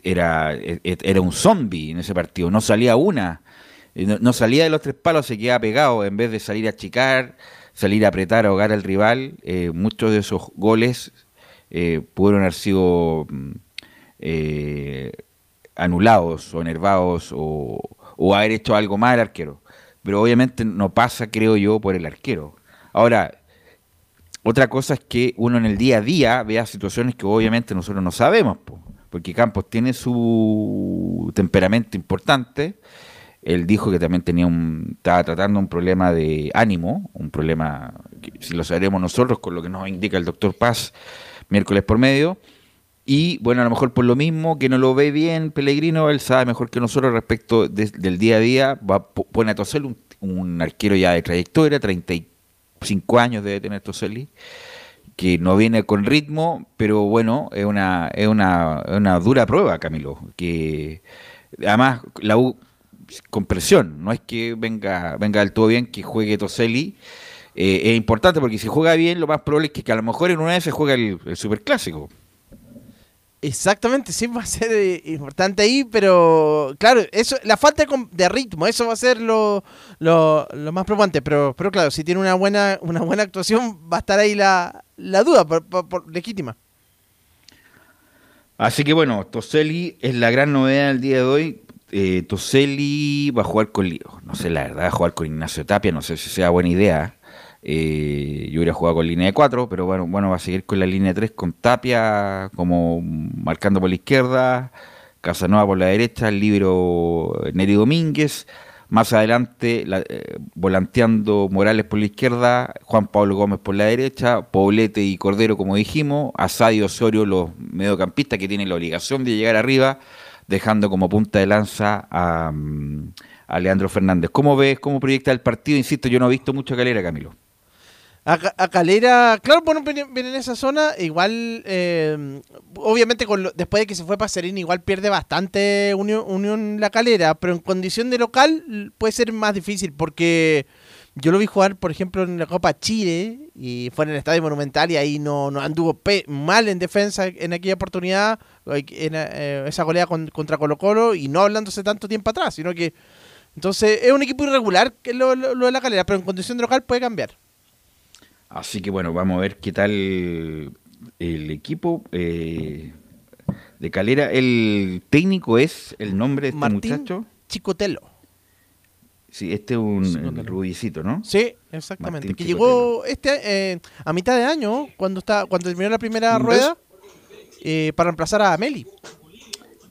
era, es- era un zombie en ese partido, no salía una, no, no salía de los tres palos, se quedaba pegado, en vez de salir a achicar, salir a apretar, ahogar al rival, eh, muchos de esos goles eh, pudieron haber sido mm, eh, anulados o enervados o, o haber hecho algo mal al arquero. Pero obviamente no pasa, creo yo, por el arquero. Ahora, otra cosa es que uno en el día a día vea situaciones que obviamente nosotros no sabemos, po, porque Campos tiene su temperamento importante. Él dijo que también tenía un, estaba tratando un problema de ánimo, un problema que si lo sabremos nosotros, con lo que nos indica el doctor Paz miércoles por medio. Y bueno, a lo mejor por lo mismo que no lo ve bien Pellegrino, él sabe mejor que nosotros respecto de- del día a día. Va, po- pone a Toseli, un, un arquero ya de trayectoria, 35 años debe tener Toseli, que no viene con ritmo, pero bueno, es una, es una, una dura prueba, Camilo. Que además la U con presión, no es que venga, venga del todo bien, que juegue Toseli. Eh, es importante porque si juega bien, lo más probable es que, que a lo mejor en una vez se juega el, el superclásico. Exactamente, sí va a ser eh, importante ahí, pero claro, eso, la falta de, ritmo, eso va a ser lo, lo, lo más preocupante, pero, pero claro, si tiene una buena, una buena actuación, va a estar ahí la, la duda, por, por- legítima. Así que bueno, Toseli es la gran novedad del día de hoy. Eh, Toseli va a jugar con, no sé la verdad, jugar con Ignacio Tapia, no sé si sea buena idea. Eh, yo hubiera jugado con línea de 4, pero bueno, bueno, va a seguir con la línea de 3 con Tapia como marcando por la izquierda, Casanova por la derecha, el libro Neri Domínguez. Más adelante, la- eh, volanteando Morales por la izquierda, Juan Pablo Gómez por la derecha, Poblete y Cordero, como dijimos, Asad y Osorio, los mediocampistas que tienen la obligación de llegar arriba, dejando como punta de lanza a, mm, a Leandro Fernández. ¿Cómo ves, cómo proyecta el partido? Insisto, yo no he visto mucho a Calera, Camilo. A, a Calera, claro, bueno, viene, viene en esa zona, igual, eh, obviamente después de que se fue Pacerini, igual pierde bastante Unión, Unión La Calera, pero en condición de local puede ser más difícil, porque yo lo vi jugar, por ejemplo, en la Copa Chile, y fue en el Estadio Monumental, y ahí no, no anduvo mal en defensa en aquella oportunidad, eh, esa goleada con- contra Colo Colo, y no hablándose tanto tiempo atrás, sino que, entonces, es un equipo irregular lo de La Calera, pero en condición de local puede cambiar. Así que bueno, vamos a ver qué tal el equipo eh, de Calera. El técnico es el nombre de este Martín muchacho. Chicotelo. Sí, este es un rubicito, ¿no? Sí, exactamente. Martín que Chicotelo. llegó este eh, a mitad de año, cuando está cuando terminó la primera ¿Un rueda, eh, para reemplazar a Meli.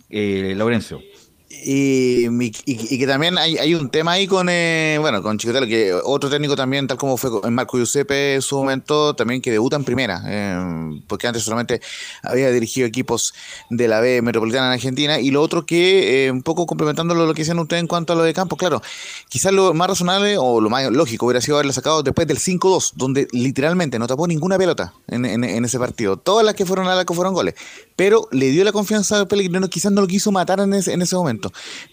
Eh, Laurencio. Y, que también hay, hay un tema ahí con, eh, bueno, con Chicotelo, que otro técnico también, tal como fue con Marco Giuseppe en su momento, también que debuta en primera, eh, porque antes solamente había dirigido equipos de la B metropolitana en Argentina, y lo otro que, eh, un poco complementando lo que decían ustedes en cuanto a lo de Campos, claro, quizás lo más razonable o lo más lógico hubiera sido haberle sacado después del 5-2, donde literalmente no tapó ninguna pelota en, en- en ese partido, todas las que fueron a la que fueron goles, pero le dio la confianza a Pellegrino, quizás no lo quiso matar en ese, en ese momento,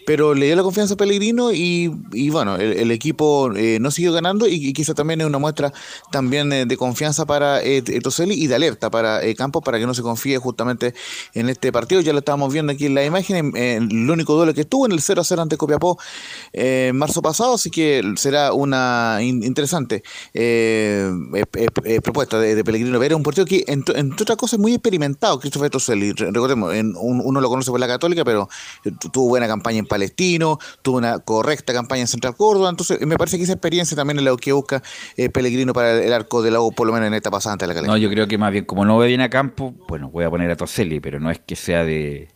pero le dio la confianza a Pellegrino y, bueno, el, equipo eh, no siguió ganando y, y quizás también es una muestra también eh, de confianza para eh, Toselli y de alerta para eh, Campos para que no se confíe justamente en este partido. Ya lo estábamos viendo aquí en la imagen, en- en el único duelo que estuvo en el 0 a 0 ante Copiapó eh, en marzo pasado, así que será una in- interesante propuesta de, de Pellegrino Vera, un partido que entre, entre otras cosas muy experimentado, Christopher Toselli, Re- recordemos, en- un- uno lo conoce por la Católica, pero tu- tuvo buena campaña en Palestino, tuvo una correcta campaña en Central Córdoba, entonces eh, me parece que esa experiencia también es lo que busca eh, Pellegrino para el, el arco de la U, por lo menos en esta pasada ante la calidad. No, yo creo que más bien, como no ve bien a campo, bueno, voy a poner a Toselli, pero no es que sea de.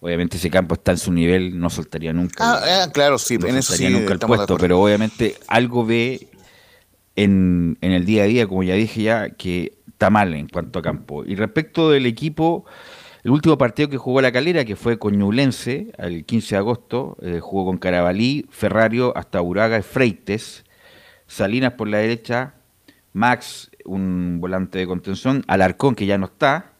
Obviamente, ese campo está en su nivel, no soltaría nunca. Ah, ah, claro, sí, no en eso sí nunca el de puesto, pero obviamente algo ve en, en el día a día, como ya dije ya, que está mal en cuanto a campo. Y respecto del equipo, el último partido que jugó la calera, que fue con Ñublense, el 15 de agosto, eh, jugó con Carabalí, Ferrario, hasta Uraga y Freites, Salinas por la derecha, Max, un volante de contención, Alarcón, que ya no está,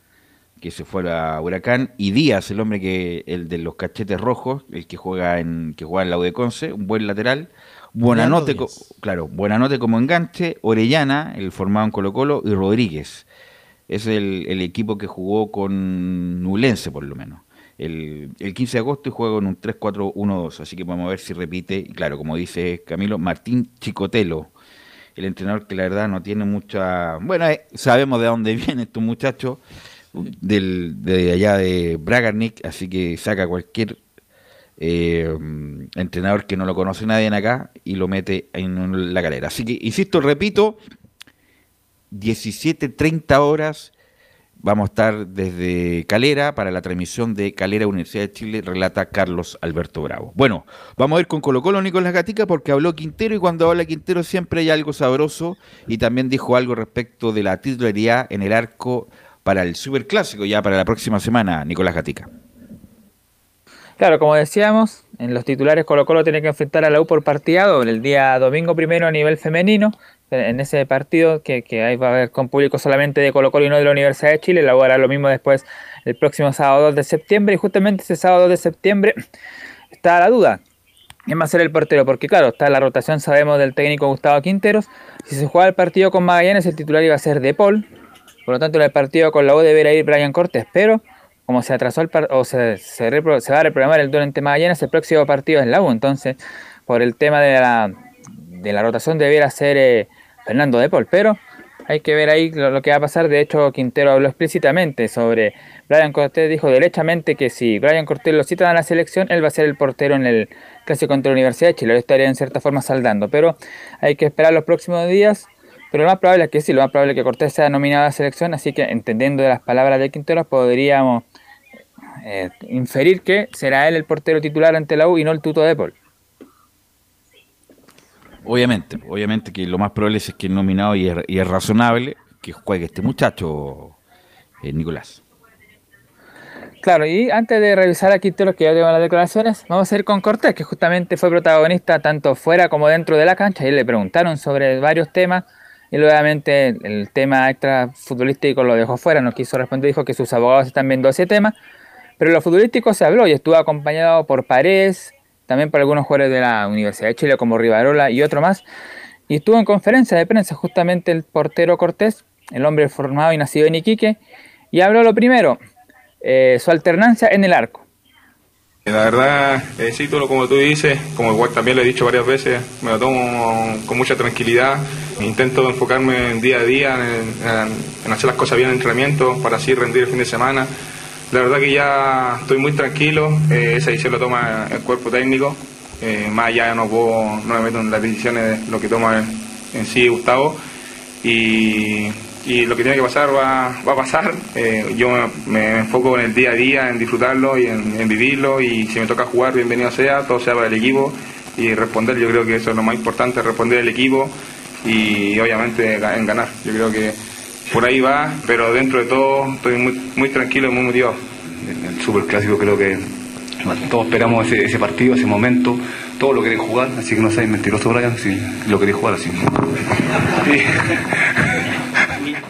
que se fue a Huracán, y Díaz, el hombre que, el de los cachetes rojos, el que juega en, que juega en la U de Conce, un buen lateral, Buenanote, claro, Buenanote como enganche, Orellana, el formado en Colo Colo, y Rodríguez. Es el, equipo que jugó con Nulense, por lo menos. El, el 15 de agosto y juega con un 3-4-1-2, así que vamos a ver si repite. Y claro, como dice Camilo, Martín Chicotelo, el entrenador que la verdad no tiene mucha... Bueno, eh, sabemos de dónde vienen estos muchachos, del, de allá de Bragarnik, así que saca cualquier eh, entrenador que no lo conoce nadie en acá y lo mete en la galera. Así que, insisto, repito, 17.30 horas vamos a estar desde Calera para la transmisión de Calera Universidad de Chile, relata Carlos Alberto Bravo. Bueno, vamos a ir con Colo Colo Nicolás Gatica porque habló Quintero y cuando habla Quintero siempre hay algo sabroso y también dijo algo respecto de la titularidad en el arco para el Superclásico ya para la próxima semana, Nicolás Gatica. Claro, como decíamos, en los titulares Colo Colo tiene que enfrentar a la U por partida el día domingo primero a nivel femenino, en ese partido que, que ahí va a haber con público solamente de Colo Colo y no de la Universidad de Chile, la U hará lo mismo después el próximo sábado 2 de septiembre y justamente ese sábado 2 de septiembre está la duda. ¿Quién va a ser el portero? Porque claro, está la rotación, sabemos, del técnico Gustavo Quinteros. Si se juega el partido con Magallanes, el titular iba a ser De Paul. Por lo tanto, en el partido con la U debería ir Brian Cortés. Pero como se atrasó el o se, se, se, va a reprogramar el duelo entre Magallanes, el próximo partido es la U. Entonces, por el tema de la, de la rotación, debiera ser eh, Fernando De Paul. Pero hay que ver ahí lo, que va a pasar. De hecho, Quintero habló explícitamente sobre Brian Cortés. Dijo derechamente que si Brian Cortés lo cita a la selección, él va a ser el portero en el clásico contra la Universidad de Chile. Lo estaría en cierta forma saldando. Pero hay que esperar los próximos días pero lo más probable es que sí, lo más probable es que Cortés sea nominado a la selección, así que entendiendo de las palabras de Quintero podríamos eh, inferir que será él el portero titular ante la U y no el tuto de Paul. Obviamente, obviamente que lo más probable es que es nominado y es, razonable que juegue este muchacho, eh, Nicolás. Claro, y antes de revisar a Quintero, que ya tengo las declaraciones, vamos a ir con Cortés, que justamente fue protagonista tanto fuera como dentro de la cancha, y le preguntaron sobre varios temas, y obviamente el tema extra futbolístico lo dejó fuera, no quiso responder, dijo que sus abogados están viendo ese tema, pero lo futbolístico se habló y estuvo acompañado por Paredes, también por algunos jugadores de la Universidad de Chile como Rivarola y otro más, y estuvo en conferencia de prensa justamente el portero Cortés, el hombre formado y nacido en Iquique, y habló lo primero, eh, su alternancia en el arco. La verdad, eh, sí, todo como tú dices, como igual también lo he dicho varias veces, me lo tomo con mucha tranquilidad. Intento enfocarme en día a día, en, en, en, hacer las cosas bien en entrenamiento para así rendir el fin de semana. La verdad que ya estoy muy tranquilo, eh, esa decisión lo toma el cuerpo técnico. Eh, más allá no puedo, no me meto en las decisiones de lo que toma en, sí Gustavo. Y y lo que tiene que pasar va, va a pasar. Eh, yo me, enfoco en el día a día, en disfrutarlo y en, vivirlo y si me toca jugar, bienvenido sea, todo sea para el equipo y responder, yo creo que eso es lo más importante, responder el equipo y obviamente en ganar. Yo creo que por ahí va, pero dentro de todo estoy muy, muy tranquilo y muy motivado. El superclásico creo que todos esperamos ese, ese, partido, ese momento, todos lo quieren jugar, así que no seáis mentiroso Brian, si lo queréis jugar así. Sí.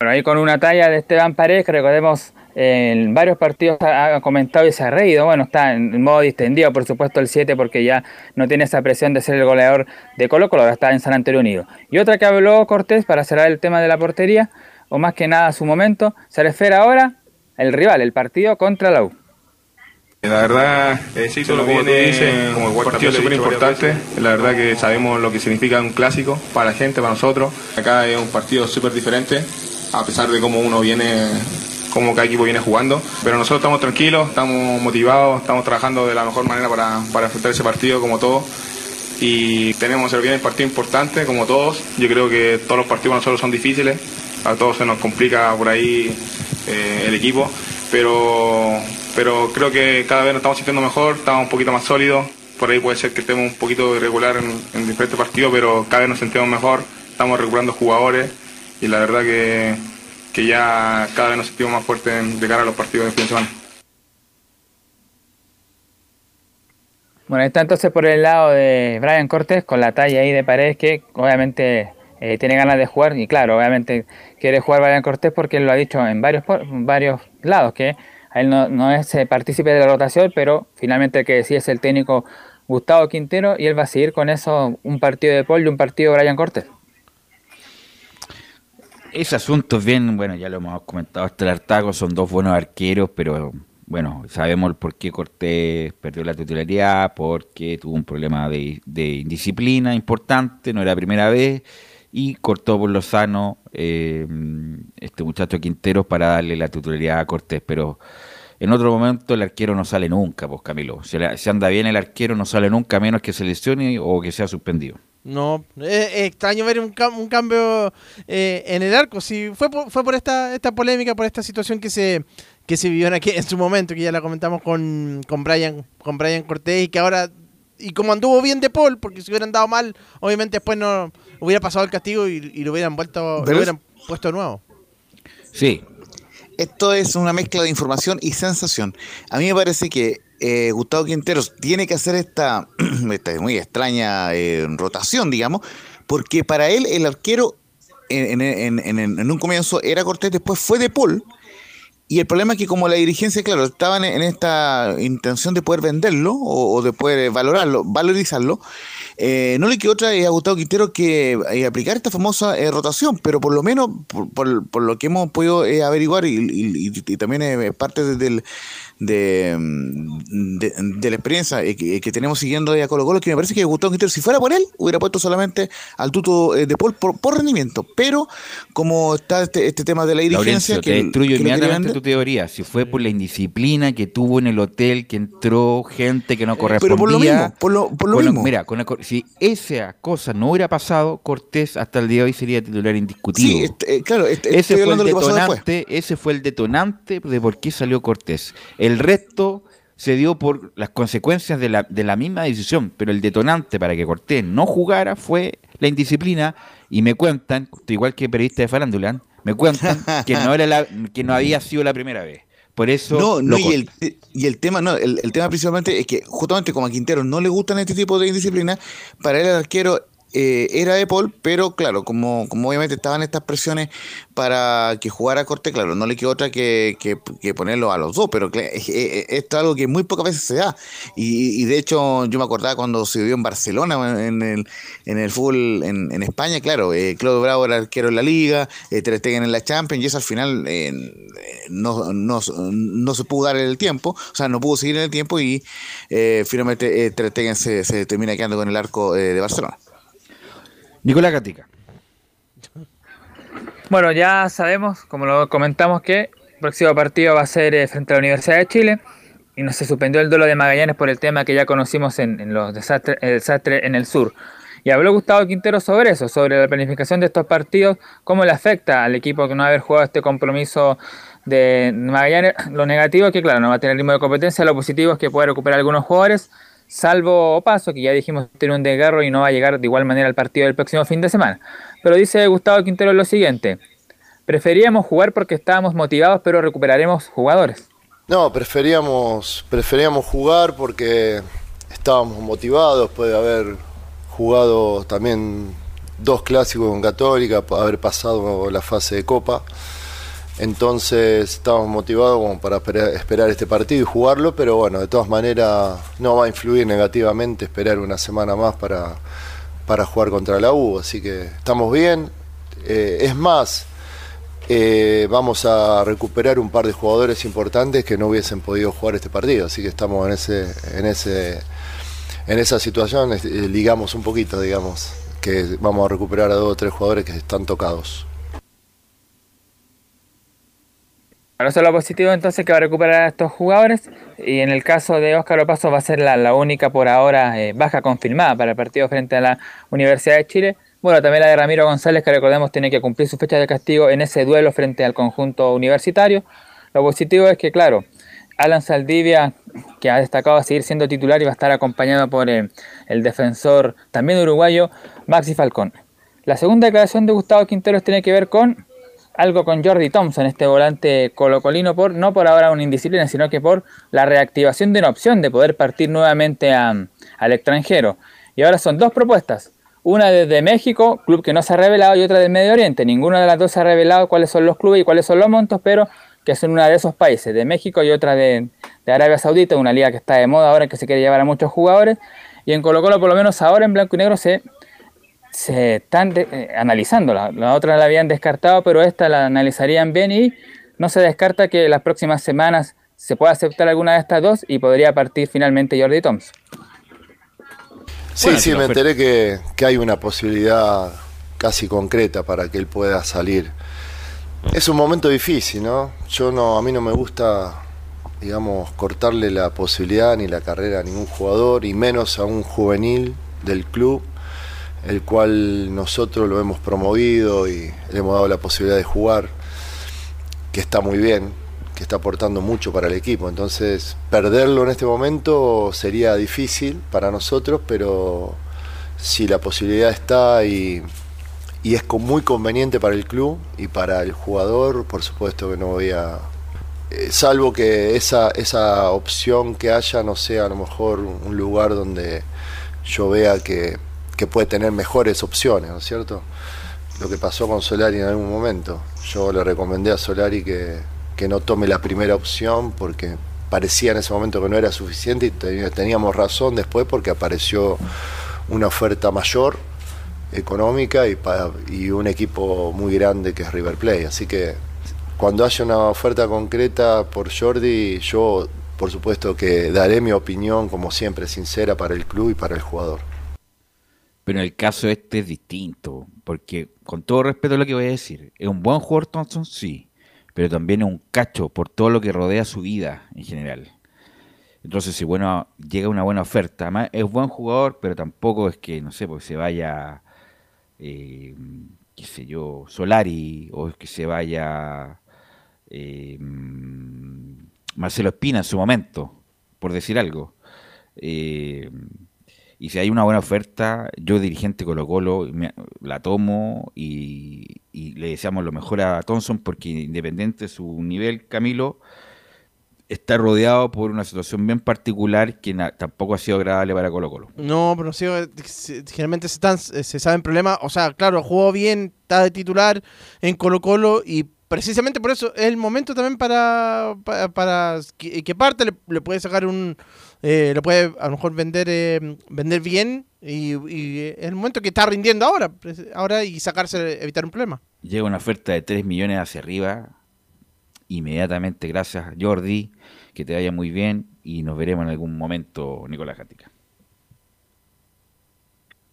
Bueno, ahí con una talla de Esteban Paredes, que recordemos en varios partidos ha comentado y se ha reído. Bueno, está en modo distendido, por supuesto, el 7, porque ya no tiene esa presión de ser el goleador de Colo Colo, ahora está en San Antonio Unido. Y otra que habló Cortés para cerrar el tema de la portería, o más que nada a su momento, se refiere ahora el rival, el partido contra la U. La verdad, eh, sí, todo lo que viene dice, como igual partido súper importante. La verdad que sabemos lo que significa un clásico para la gente, para nosotros. Acá es un partido súper diferente a pesar de cómo uno viene, cómo cada equipo viene jugando. Pero nosotros estamos tranquilos, estamos motivados, estamos trabajando de la mejor manera para, para enfrentar ese partido como todos. Y tenemos el bien partido importante como todos. Yo creo que todos los partidos nosotros son difíciles. A todos se nos complica por ahí eh, el equipo. Pero, pero creo que cada vez nos estamos sintiendo mejor, estamos un poquito más sólidos. Por ahí puede ser que estemos un poquito irregular en, en diferentes partidos, pero cada vez nos sentimos mejor. Estamos recuperando jugadores y la verdad que, que ya cada vez nos sentimos más fuertes de cara a los partidos de fin de semana. Bueno, está entonces por el lado de Brian Cortés con la talla ahí de Paredes que obviamente eh, tiene ganas de jugar y claro, obviamente quiere jugar Brian Cortés porque él lo ha dicho en varios, varios lados que a él no, es partícipe de la rotación, pero finalmente el que decide es el técnico Gustavo Quintero y él va a seguir con eso un partido de Paul y un partido de Brian Cortés. Ese asunto es bien, bueno, ya lo hemos comentado hasta el hartago, son dos buenos arqueros, pero bueno, sabemos por qué Cortés perdió la titularidad, porque tuvo un problema de, de indisciplina importante, no era la primera vez, y cortó por lo sano eh, este muchacho Quinteros para darle la titularidad a Cortés, pero en otro momento el arquero no sale nunca, pues Camilo. Si, anda bien el arquero no sale nunca menos que se lesione o que sea suspendido. No, es, es extraño ver un, cam- un cambio eh, en el arco. Sí, fue por, fue por esta, esta polémica, por esta situación que se, que se vivió en, aquí, en su momento, que ya la comentamos con, con Brian, con Brian Cortés, y que ahora, y como anduvo bien de Paul, porque si hubieran dado mal, obviamente después no hubiera pasado el castigo y, y lo hubieran vuelto, lo hubieran puesto nuevo. Sí. Esto es una mezcla de información y sensación. A mí me parece que eh, Gustavo Quinteros tiene que hacer esta, esta muy extraña eh, rotación, digamos, porque para él el arquero en, en- en- en- un comienzo era Cortés, después fue De Paul. Y el problema es que como la dirigencia, claro, estaban en esta intención de poder venderlo o, o de poder eh, valorarlo, valorizarlo, eh, no le quedó otra eh, a Gustavo Quintero que eh, aplicar esta famosa eh, rotación, pero por lo menos, por, por- por lo que hemos podido averiguar y, y- y- y también eh, parte de, del- de, de- de la experiencia que, que tenemos siguiendo a Colo Colo, que me parece que Gustavo Quintero, si fuera por él, hubiera puesto solamente al tuto de Paul por, por rendimiento, pero como está este, este tema de la dirigencia... Laurencio, que, te destruyo que tu teoría. Si fue por la indisciplina que tuvo en el hotel, que entró gente que no correspondía. Pero por lo mismo, por lo, por lo Con la- mismo. mira, con la cor- si esa cosa no hubiera pasado, Cortés hasta el día de hoy sería titular indiscutible. Sí, este, eh, claro, este- ese fue el detonante, ese fue el detonante de por qué salió Cortés. El resto se dio por las consecuencias de la, de la misma decisión, pero el detonante para que Cortés no jugara fue la indisciplina y me cuentan, igual que periodista de farándula, me cuentan que no era la, que no había sido la primera vez. Por eso No, no, y el, y el tema, no, el, el tema principalmente es que justamente como a Quintero no le gustan este tipo de indisciplina, para él el arquero eh, era de Paul, pero claro, como, como obviamente estaban estas presiones para que jugara Corte, claro, no le quedó otra que, ponerlo a los dos, pero esto es algo que muy pocas veces se da. Y, de hecho, yo me acordaba cuando se vivió en Barcelona, en el, en el fútbol en, en España, claro, eh, Claudio Bravo era arquero en la Liga, eh, Ter en la Champions, y eso al final eh, no, se pudo dar el tiempo, o sea, no pudo seguir en el tiempo y eh, finalmente Ter Stegen se, se termina quedando con el arco de Barcelona. Nicolás Gatica. Bueno, ya sabemos, como lo comentamos, que el próximo partido va a ser eh, frente a la Universidad de Chile y no se suspendió el duelo de Magallanes por el tema que ya conocimos en, los desastres, el desastre en el sur. Y habló Gustavo Quintero sobre eso, sobre la planificación de estos partidos, cómo le afecta al equipo que no haber jugado este compromiso de Magallanes. Lo negativo es que, claro, no va a tener ritmo de competencia, lo positivo es que puede recuperar algunos jugadores, salvo Opaso, que ya dijimos tiene un desgarro y no va a llegar de igual manera al partido del próximo fin de semana. Pero dice Gustavo Quintero lo siguiente, preferíamos jugar porque estábamos motivados, pero recuperaremos jugadores. No, preferíamos, preferíamos jugar porque estábamos motivados después de haber jugado también dos clásicos con Católica, haber pasado la fase de Copa. Entonces estábamos motivados como para esperar, esperar este partido y jugarlo, pero bueno, de todas maneras no va a influir negativamente esperar una semana más para, para jugar contra la U, así que estamos bien. Eh, es más, eh, vamos a recuperar un par de jugadores importantes que no hubiesen podido jugar este partido, así que estamos en ese, en ese, en esa situación, eh, ligamos un poquito, digamos, que vamos a recuperar a dos o tres jugadores que están tocados. Ahora eso es lo positivo entonces que va a recuperar a estos jugadores y en el caso de Óscar Opaso va a ser la, la única por ahora eh, baja confirmada para el partido frente a la Universidad de Chile. Bueno, también la de Ramiro González que recordemos tiene que cumplir su fecha de castigo en ese duelo frente al conjunto universitario. Lo positivo es que claro, Alan Saldivia que ha destacado a seguir siendo titular y va a estar acompañado por eh, el defensor también uruguayo Maxi Falcón. La segunda declaración de Gustavo Quinteros tiene que ver con algo con Jordi Thompson, este volante colocolino, por, no por ahora una indisciplina, sino que por la reactivación de una opción de poder partir nuevamente a- al extranjero. Y ahora son dos propuestas. Una desde México, club que no se ha revelado, y otra del Medio Oriente. Ninguna de las dos se ha revelado cuáles son los clubes y cuáles son los montos, pero que son una de esos países, de México y otra de, de Arabia Saudita, una liga que está de moda ahora que se quiere llevar a muchos jugadores. Y en Colo Colo, por lo menos ahora en blanco y negro, se se están de- eh, analizando. La, la otra la habían descartado, pero esta la analizarían bien y no se descarta que las próximas semanas se pueda aceptar alguna de estas dos y podría partir finalmente Jordi Thompson. Sí, Bueno, sí, me enteré que, que hay una posibilidad casi concreta para que él pueda salir. Es un momento difícil, ¿no? Yo no, a mí no me gusta, digamos, cortarle la posibilidad ni la carrera a ningún jugador y menos a un juvenil del club, el cual nosotros lo hemos promovido y le hemos dado la posibilidad de jugar, que está muy bien, que está aportando mucho para el equipo. Entonces, perderlo en este momento sería difícil para nosotros, pero si la posibilidad está y, y es muy conveniente para el club y para el jugador, por supuesto que no voy a... eh, salvo que esa, esa opción que haya no sea a lo mejor un lugar donde yo vea que, que puede tener mejores opciones, ¿no es cierto? Lo que pasó con Solari en algún momento. Yo le recomendé a Solari que, que no tome la primera opción porque parecía en ese momento que no era suficiente y te- teníamos razón después porque apareció una oferta mayor económica y, y un equipo muy grande que es River Plate. Así que cuando haya una oferta concreta por Jordi, yo por supuesto que daré mi opinión como siempre sincera para el club y para el jugador. Pero en el caso este es distinto, porque con todo respeto a lo que voy a decir, es un buen jugador Thompson, sí, pero también es un cacho por todo lo que rodea su vida en general. Entonces, si bueno, llega una buena oferta, además es buen jugador, pero tampoco es que, no sé, porque se vaya, eh, qué sé yo, Solari, o es que se vaya eh, Marcelo Espina en su momento, por decir algo. Eh, y si hay una buena oferta, yo dirigente Colo Colo la tomo y, le deseamos lo mejor a Thompson porque independiente de su nivel, Camilo, está rodeado por una situación bien particular que tampoco ha sido agradable para Colo Colo. No, pero sí, generalmente se, están, se saben problemas. O sea, claro, jugó bien, está de titular en Colo Colo y precisamente por eso es el momento también para, para, que, parte, le puede sacar un... Eh, le puede a lo mejor vender eh, vender bien y, y es el momento que está rindiendo ahora, preci- ahora y sacarse, evitar un problema. Llega una oferta de 3 millones hacia arriba, inmediatamente gracias Jordi, que te vaya muy bien y nos veremos en algún momento, Nicolás Gatica.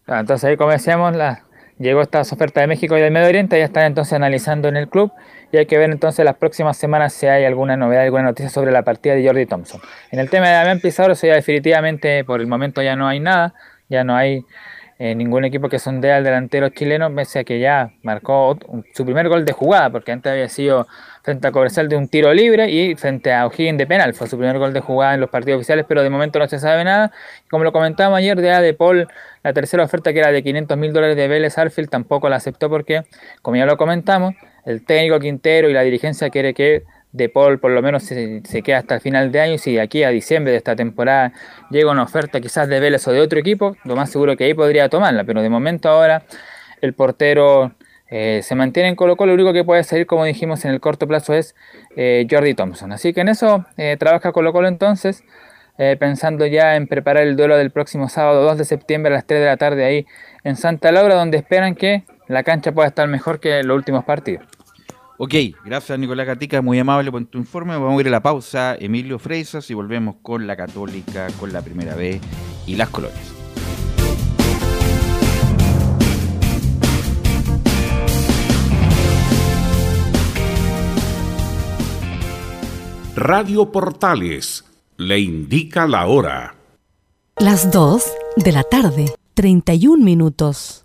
Claro, entonces ahí como decíamos, la, llegó estas ofertas de México y del Medio Oriente, ya están entonces analizando en el club y hay que ver entonces las próximas semanas si hay alguna novedad, alguna noticia sobre la partida de Jordi Thompson. En el tema de Damián Pizarro, eso ya definitivamente por el momento ya no hay nada, ya no hay eh, ningún equipo que sondea al delantero chileno, pese a que ya marcó su primer gol de jugada, porque antes había sido frente a Cobresal de un tiro libre y frente a O'Higgins de penal. Fue su primer gol de jugada en los partidos oficiales, pero de momento no se sabe nada. Como lo comentábamos ayer, de A de Paul, la tercera oferta que era de 500 mil dólares de Vélez Arfield tampoco la aceptó porque, como ya lo comentamos, el técnico Quintero y la dirigencia quiere que De Paul por lo menos se, quede hasta el final de año y si de aquí a diciembre de esta temporada llega una oferta quizás de Vélez o de otro equipo, lo más seguro que ahí podría tomarla, pero de momento ahora el portero eh, se mantiene en Colo Colo, lo único que puede salir, como dijimos, en el corto plazo es eh, Jordi Thompson. Así que en eso eh, trabaja Colo Colo entonces, pensando ya en preparar el duelo del próximo sábado 2 de septiembre a las 3 de la tarde ahí en Santa Laura, donde esperan que la cancha pueda estar mejor que los últimos partidos. Ok, gracias Nicolás Gatica, muy amable por tu informe. Vamos a ir a la pausa, Emilio Freisas, y volvemos con la Católica, con la Primera B y las colonias. Radio Portales le indica la hora. Las 2 de la tarde, 31 minutos.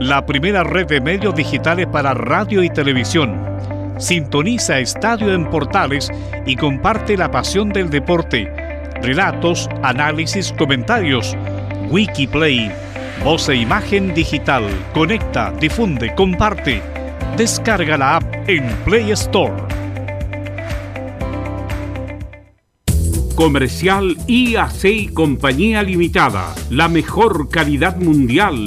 la primera red de medios digitales para radio y televisión. Sintoniza Estadio en Portales y comparte la pasión del deporte. Relatos, análisis, comentarios. Wikiplay. Voz e imagen digital. Conecta, difunde, comparte. Descarga la app en Play Store. Comercial IAC y Compañía Limitada. La mejor calidad mundial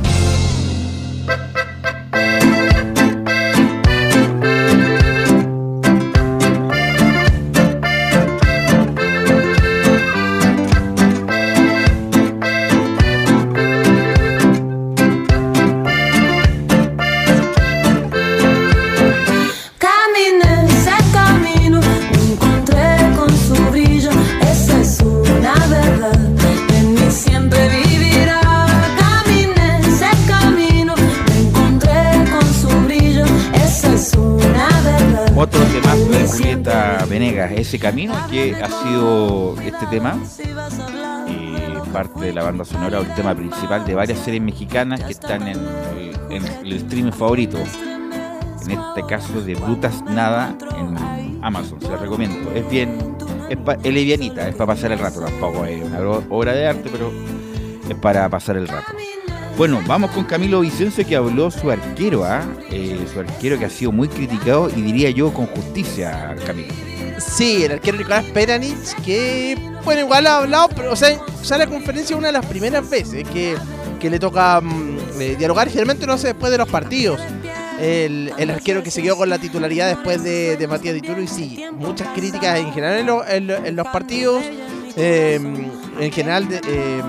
Ese camino que ha sido este tema, eh, parte de la banda sonora o el tema principal de varias series mexicanas que están en el, en streaming favorito. En este caso de Brutas Nada en Amazon, se la recomiendo. Es bien, es, pa- es livianita, es para pasar el rato, tampoco es una obra- obra de arte, pero es para pasar el rato. Bueno, vamos con Camilo Vicencio que habló su arquero, ¿ah? Eh, su arquero que ha sido muy criticado y diría yo con justicia, Camilo. Sí, el arquero Nicolás Peranich, que, bueno, igual ha hablado, pero, o sea, sale a la conferencia una de las primeras veces que, que le toca mm, eh, dialogar, generalmente lo hace después de los partidos. El, el arquero que se quedó con la titularidad después de, de Matías Dituro, y sí, muchas críticas en general en, lo- en en los partidos, eh, en general, de- eh,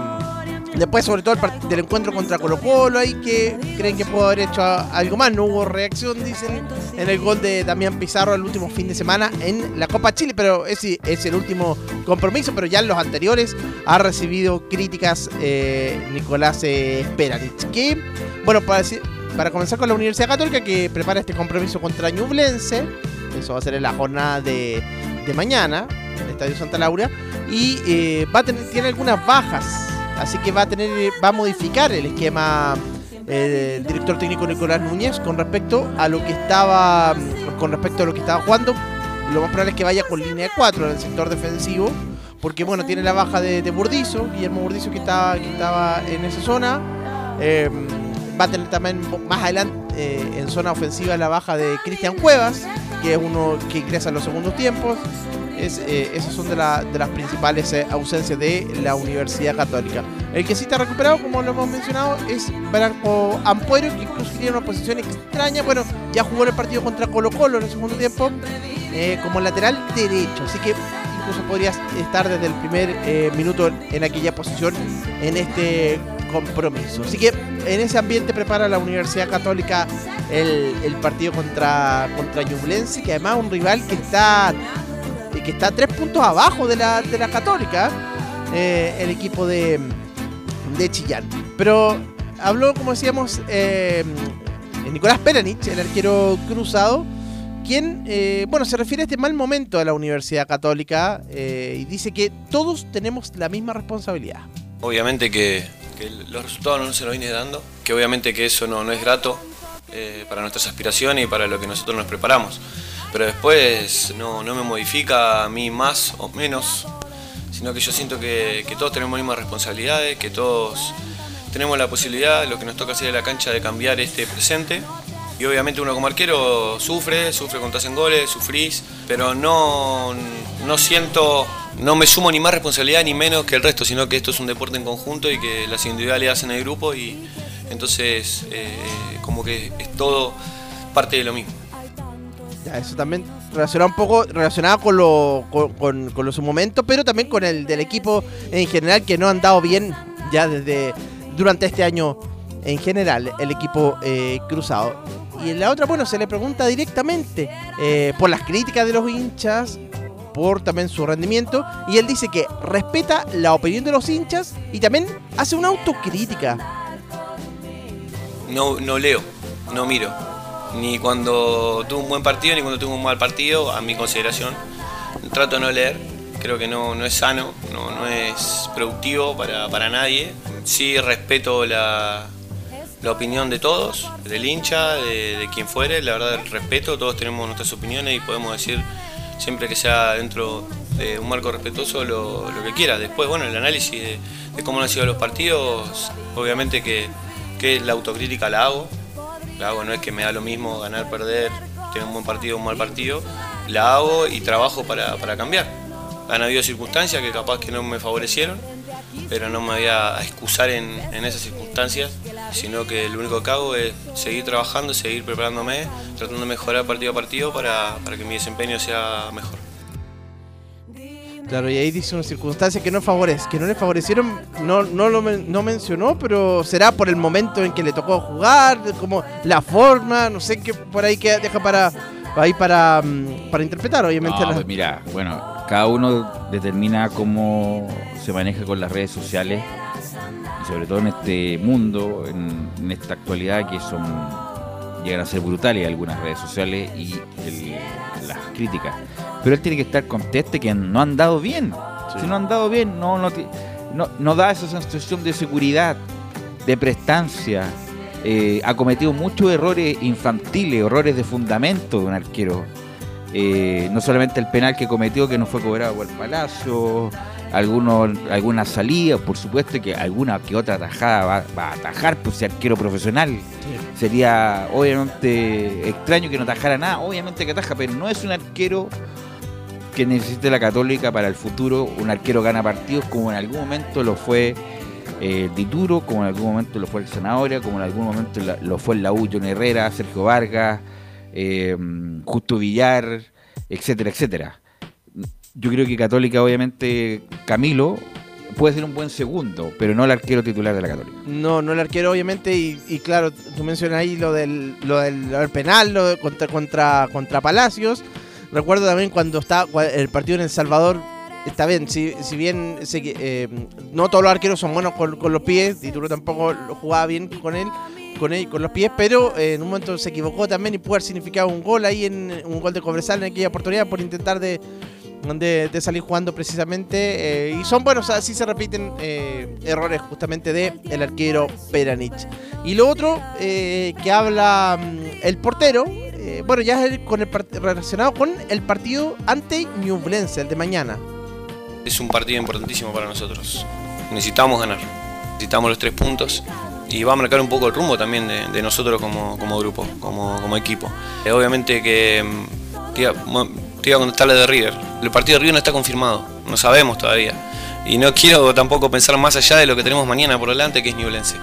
Después, sobre todo, el del encuentro contra Colo Colo, ahí que creen que pudo haber hecho algo más. No hubo reacción, dicen, en el gol de Damián Pizarro el último fin de semana en la Copa Chile, pero ese es el último compromiso, pero ya en los anteriores ha recibido críticas eh, Nicolás eh, Peranich. Que, bueno, para, para comenzar con la Universidad Católica, que prepara este compromiso contra Ñublense, eso va a ser en la jornada de, de mañana, en el Estadio Santa Laura, y eh, va a tener, tiene algunas bajas Así que va a tener, va a modificar el esquema eh, el director técnico Nicolás Núñez con respecto a lo que estaba con respecto a lo que estaba jugando. Lo más probable es que vaya con línea de 4 en el sector defensivo. Porque bueno, tiene la baja de, de Burdizo, Guillermo Burdizo que estaba, que estaba en esa zona. Eh, va a tener también más adelante eh, en zona ofensiva la baja de Cristian Cuevas, que es uno que ingresa en los segundos tiempos. Es, eh, esas son de, la- de las principales eh, ausencias de la Universidad Católica. El que sí está recuperado, como lo hemos mencionado, es Branco Ampuero, que incluso tiene una posición extraña. Bueno, ya jugó el partido contra Colo Colo en el segundo tiempo eh, como lateral derecho. Así que incluso podría estar desde el primer minuto en aquella posición en este compromiso. Así que en ese ambiente prepara la Universidad Católica el, el partido contra, contra que además es un rival que está que está tres puntos abajo de la, de la Católica, eh, el equipo de, de Chillán. Pero habló, como decíamos, eh, Nicolás Peranich, el arquero cruzado, quien, eh, bueno, se refiere a este mal momento de la Universidad Católica y dice que todos tenemos la misma responsabilidad. Obviamente que, que los resultados no se nos vienen dando, que obviamente que eso no, no es grato para nuestras aspiraciones y para lo que nosotros nos preparamos. Pero después no, no me modifica a mí más o menos, sino que yo siento que, todos tenemos las mismas responsabilidades, que todos tenemos la posibilidad, lo que nos toca hacer en la cancha, de cambiar este presente. Y obviamente uno como arquero sufre, sufre cuando te hacen goles, sufrís, pero no, no siento, no me sumo ni más responsabilidad ni menos que el resto, sino que esto es un deporte en conjunto y que las individualidades hacen el grupo y entonces eh, como que es todo parte de lo mismo. Eso también relacionado un poco relacionado con lo con, con, con los momentos, pero también con el del equipo en general que no han dado bien ya desde durante este año en general el equipo eh, cruzado. Y en la otra, bueno, se le pregunta directamente eh, por las críticas de los hinchas, por también su rendimiento, y él dice que respeta la opinión de los hinchas y también hace una autocrítica. No, no leo, no miro. Ni cuando tuve un buen partido, ni cuando tuve un mal partido, a mi consideración. Trato de no leer, creo que no, no es sano, no, no es productivo para, para nadie. Sí respeto la, la opinión de todos, del hincha, de, de quien fuere, la verdad respeto, todos tenemos nuestras opiniones y podemos decir siempre que sea dentro de un marco respetuoso lo, lo que quiera. Después, bueno, el análisis de, de cómo han sido los partidos, obviamente que, que la autocrítica la hago, hago, no es que me da lo mismo ganar, perder, tener un buen partido o un mal partido, la hago y trabajo para, para cambiar. Han habido circunstancias que capaz que no me favorecieron, pero no me voy a excusar en, en esas circunstancias, sino que lo único que hago es seguir trabajando, seguir preparándome, tratando de mejorar partido a partido para, para que mi desempeño sea mejor. Claro, y ahí dice una circunstancia que no favorece, que no le favorecieron, no, no lo men- no mencionó, pero será por el momento en que le tocó jugar, como la forma, no sé qué por ahí que deja para ahí para, mm, para interpretar, obviamente. No, pues mira, bueno, cada uno determina cómo se maneja con las redes sociales y sobre todo en este mundo, en, en esta actualidad que son llegan a ser brutales algunas redes sociales y el- las críticas. Pero él tiene que estar contento que no han dado bien. Si no han dado bien, no, no, no, no da esa sensación de seguridad, de prestancia. Eh, ha cometido muchos errores infantiles, errores de fundamento de un arquero. Eh, no solamente el penal que cometió que no fue cobrado por el Palacio, algunos, algunas salidas, por supuesto que alguna que otra tajada va, va a atajar, pues si arquero profesional. Sería obviamente extraño que no tajara nada, obviamente que ataja, pero no es un arquero que necesite la Católica para el futuro, un arquero gana partidos como en algún momento lo fue eh, Dituro, como en algún momento lo fue el Zanahoria, como en algún momento lo fue el la U, John Herrera, Sergio Vargas, eh, Justo Villar, etcétera, etcétera. Yo creo que Católica, obviamente, Camilo puede ser un buen segundo, pero no el arquero titular de la Católica. No, no el arquero, obviamente, y, y claro, tú mencionas ahí lo del, lo del penal lo de- contra, contra, contra Palacios. Recuerdo también cuando está el partido en El Salvador. Está bien, si, si bien que, eh, no todos los arqueros son buenos con, con los pies, Dituro tampoco jugaba bien con él, con él, con los pies, pero eh, en un momento se equivocó también y pudo haber significado un gol ahí en un gol de Cobresal en aquella oportunidad por intentar de, de, salir jugando precisamente. eh, y son buenos, así se repiten eh, errores justamente de arquero Peranich. Y lo otro eh, que habla mm, el portero, eh, bueno, ya es con relacionado con el partido ante Ñublense, el de mañana. Es un partido importantísimo para nosotros. Necesitamos ganar. Necesitamos los tres puntos. Y va a marcar un poco el rumbo también de, nosotros como, grupo, como, equipo. Eh, obviamente que te iba, te iba a contestarle de River. El partido de River no está confirmado. No sabemos todavía. Y no quiero tampoco pensar más allá de lo que tenemos mañana por delante, que es Ñublense.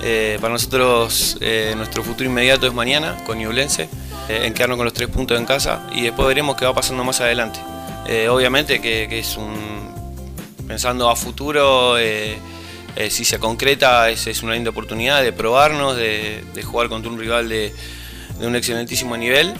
Eh, para nosotros eh, nuestro futuro inmediato es mañana con Ñublense, eh, en quedarnos con los tres puntos en casa y después veremos qué va pasando más adelante. Eh, obviamente que, es un, pensando a futuro, si se concreta, es, es una linda oportunidad de probarnos, de, jugar contra un rival de, un excelentísimo nivel.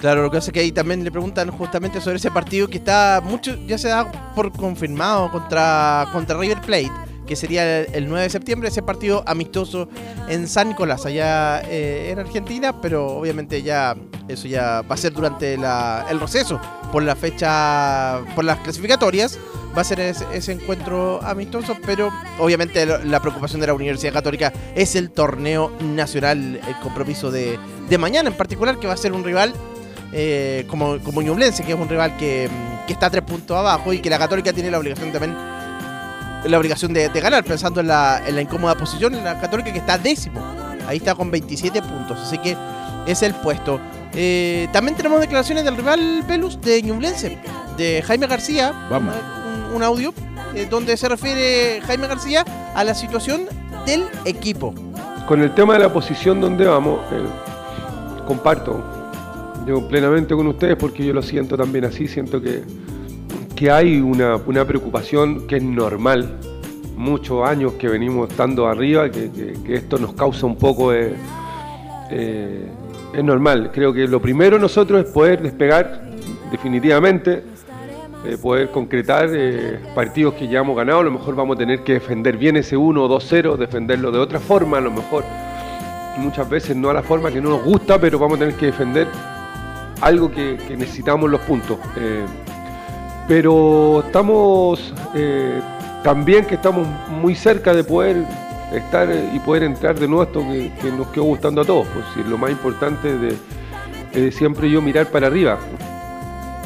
Claro, lo que hace que ahí también le preguntan justamente sobre ese partido que está mucho, ya se da por confirmado contra, contra River Plate, que sería el, el 9 de septiembre, ese partido amistoso en San Nicolás, allá eh, en Argentina, pero obviamente ya eso ya va a ser durante la- el receso por la fecha, por las clasificatorias, va a ser ese, encuentro amistoso, pero obviamente la preocupación de la Universidad Católica es el torneo nacional, el compromiso de, de mañana en particular, que va a ser un rival eh, como, como Ñublense, que es un rival que, que está tres puntos abajo y que la Católica tiene la obligación también la obligación de, de ganar, pensando en la, en la incómoda posición en la Católica que está décimo. Ahí está con 27 puntos, así que es el puesto. Eh, también tenemos declaraciones del rival Velus de Ñublense, de Jaime García. Vamos. Un, un audio eh, donde se refiere Jaime García a la situación del equipo. Con el tema de la posición donde vamos, eh, comparto yo plenamente con ustedes porque yo lo siento también así, siento que, que hay una, una preocupación que es normal, muchos años que venimos estando arriba, que, que- esto nos causa un poco de... eh, es normal, creo que lo primero nosotros es poder despegar definitivamente, eh, poder concretar eh, partidos que ya hemos ganado, a lo mejor vamos a tener que defender bien ese 1 o 2-0, defenderlo de otra forma, a lo mejor. Muchas veces no a la forma que no nos gusta, pero vamos a tener que defender algo que, necesitamos los puntos. Pero estamos eh, también que estamos muy cerca de poder estar eh, y poder entrar de nuevo esto que, que nos quedó gustando a todos. Pues, sí, lo más importante de, siempre yo mirar para arriba.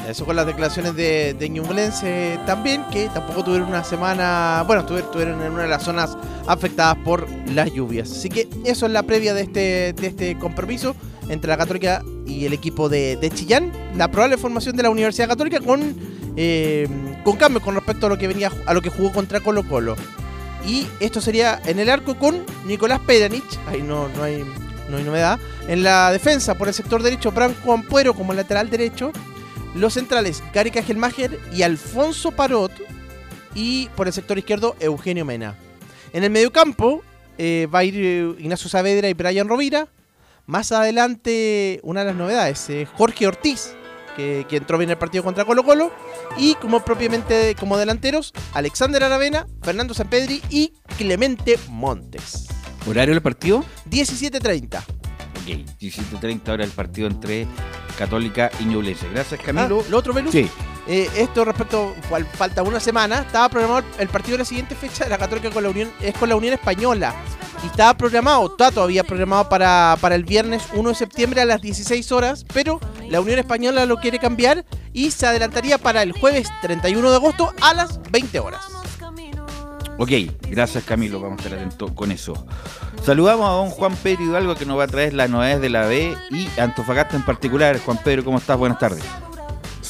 Eso con las declaraciones de, de Ñublense también, que tampoco tuvieron una semana, bueno, tuvi- tuvieron en una de las zonas afectadas por las lluvias. Así que eso es la previa de este, de este compromiso entre la Católica y el equipo de, de Chillán. La probable formación de la Universidad Católica con, eh, con cambios con respecto a lo que venía a lo que jugó contra Colo Colo. Y esto sería en el arco con Nicolás Pedanich, ahí no, no, hay, no hay novedad. En la defensa por el sector derecho, Branco Ampuero como lateral derecho. Los centrales, Gary Cajelmacher y Alfonso Parot. Y por el sector izquierdo, Eugenio Mena. En el mediocampo eh, va a ir eh, Ignacio Saavedra y Brian Rovira. Más adelante, una de las novedades, eh, Jorge Ortiz, que, que entró bien en el partido contra Colo Colo. Y como propiamente como delanteros, Alexander Aravena, Fernando Sampedri y Clemente Montes. ¿Horario del partido? 17.30. Ok, 17.30 hora el partido entre Católica y Ñublense. Gracias, Camilo. Ah, lo otro, Velus. Sí. Eh, esto respecto, cual falta una semana, estaba programado el partido de la siguiente fecha de la Católica con la Unión, es con la Unión Española. Y estaba programado, está todavía programado para, para el viernes 1 de septiembre a las 16 horas, pero la Unión Española lo quiere cambiar y se adelantaría para el jueves 31 de agosto a las 20 horas. Ok, gracias Camilo, vamos a estar atentos con eso. Saludamos a don Juan Pedro Hidalgo que nos va a traer las novedades de la B y Antofagasta en particular. Juan Pedro, ¿cómo estás? Buenas tardes.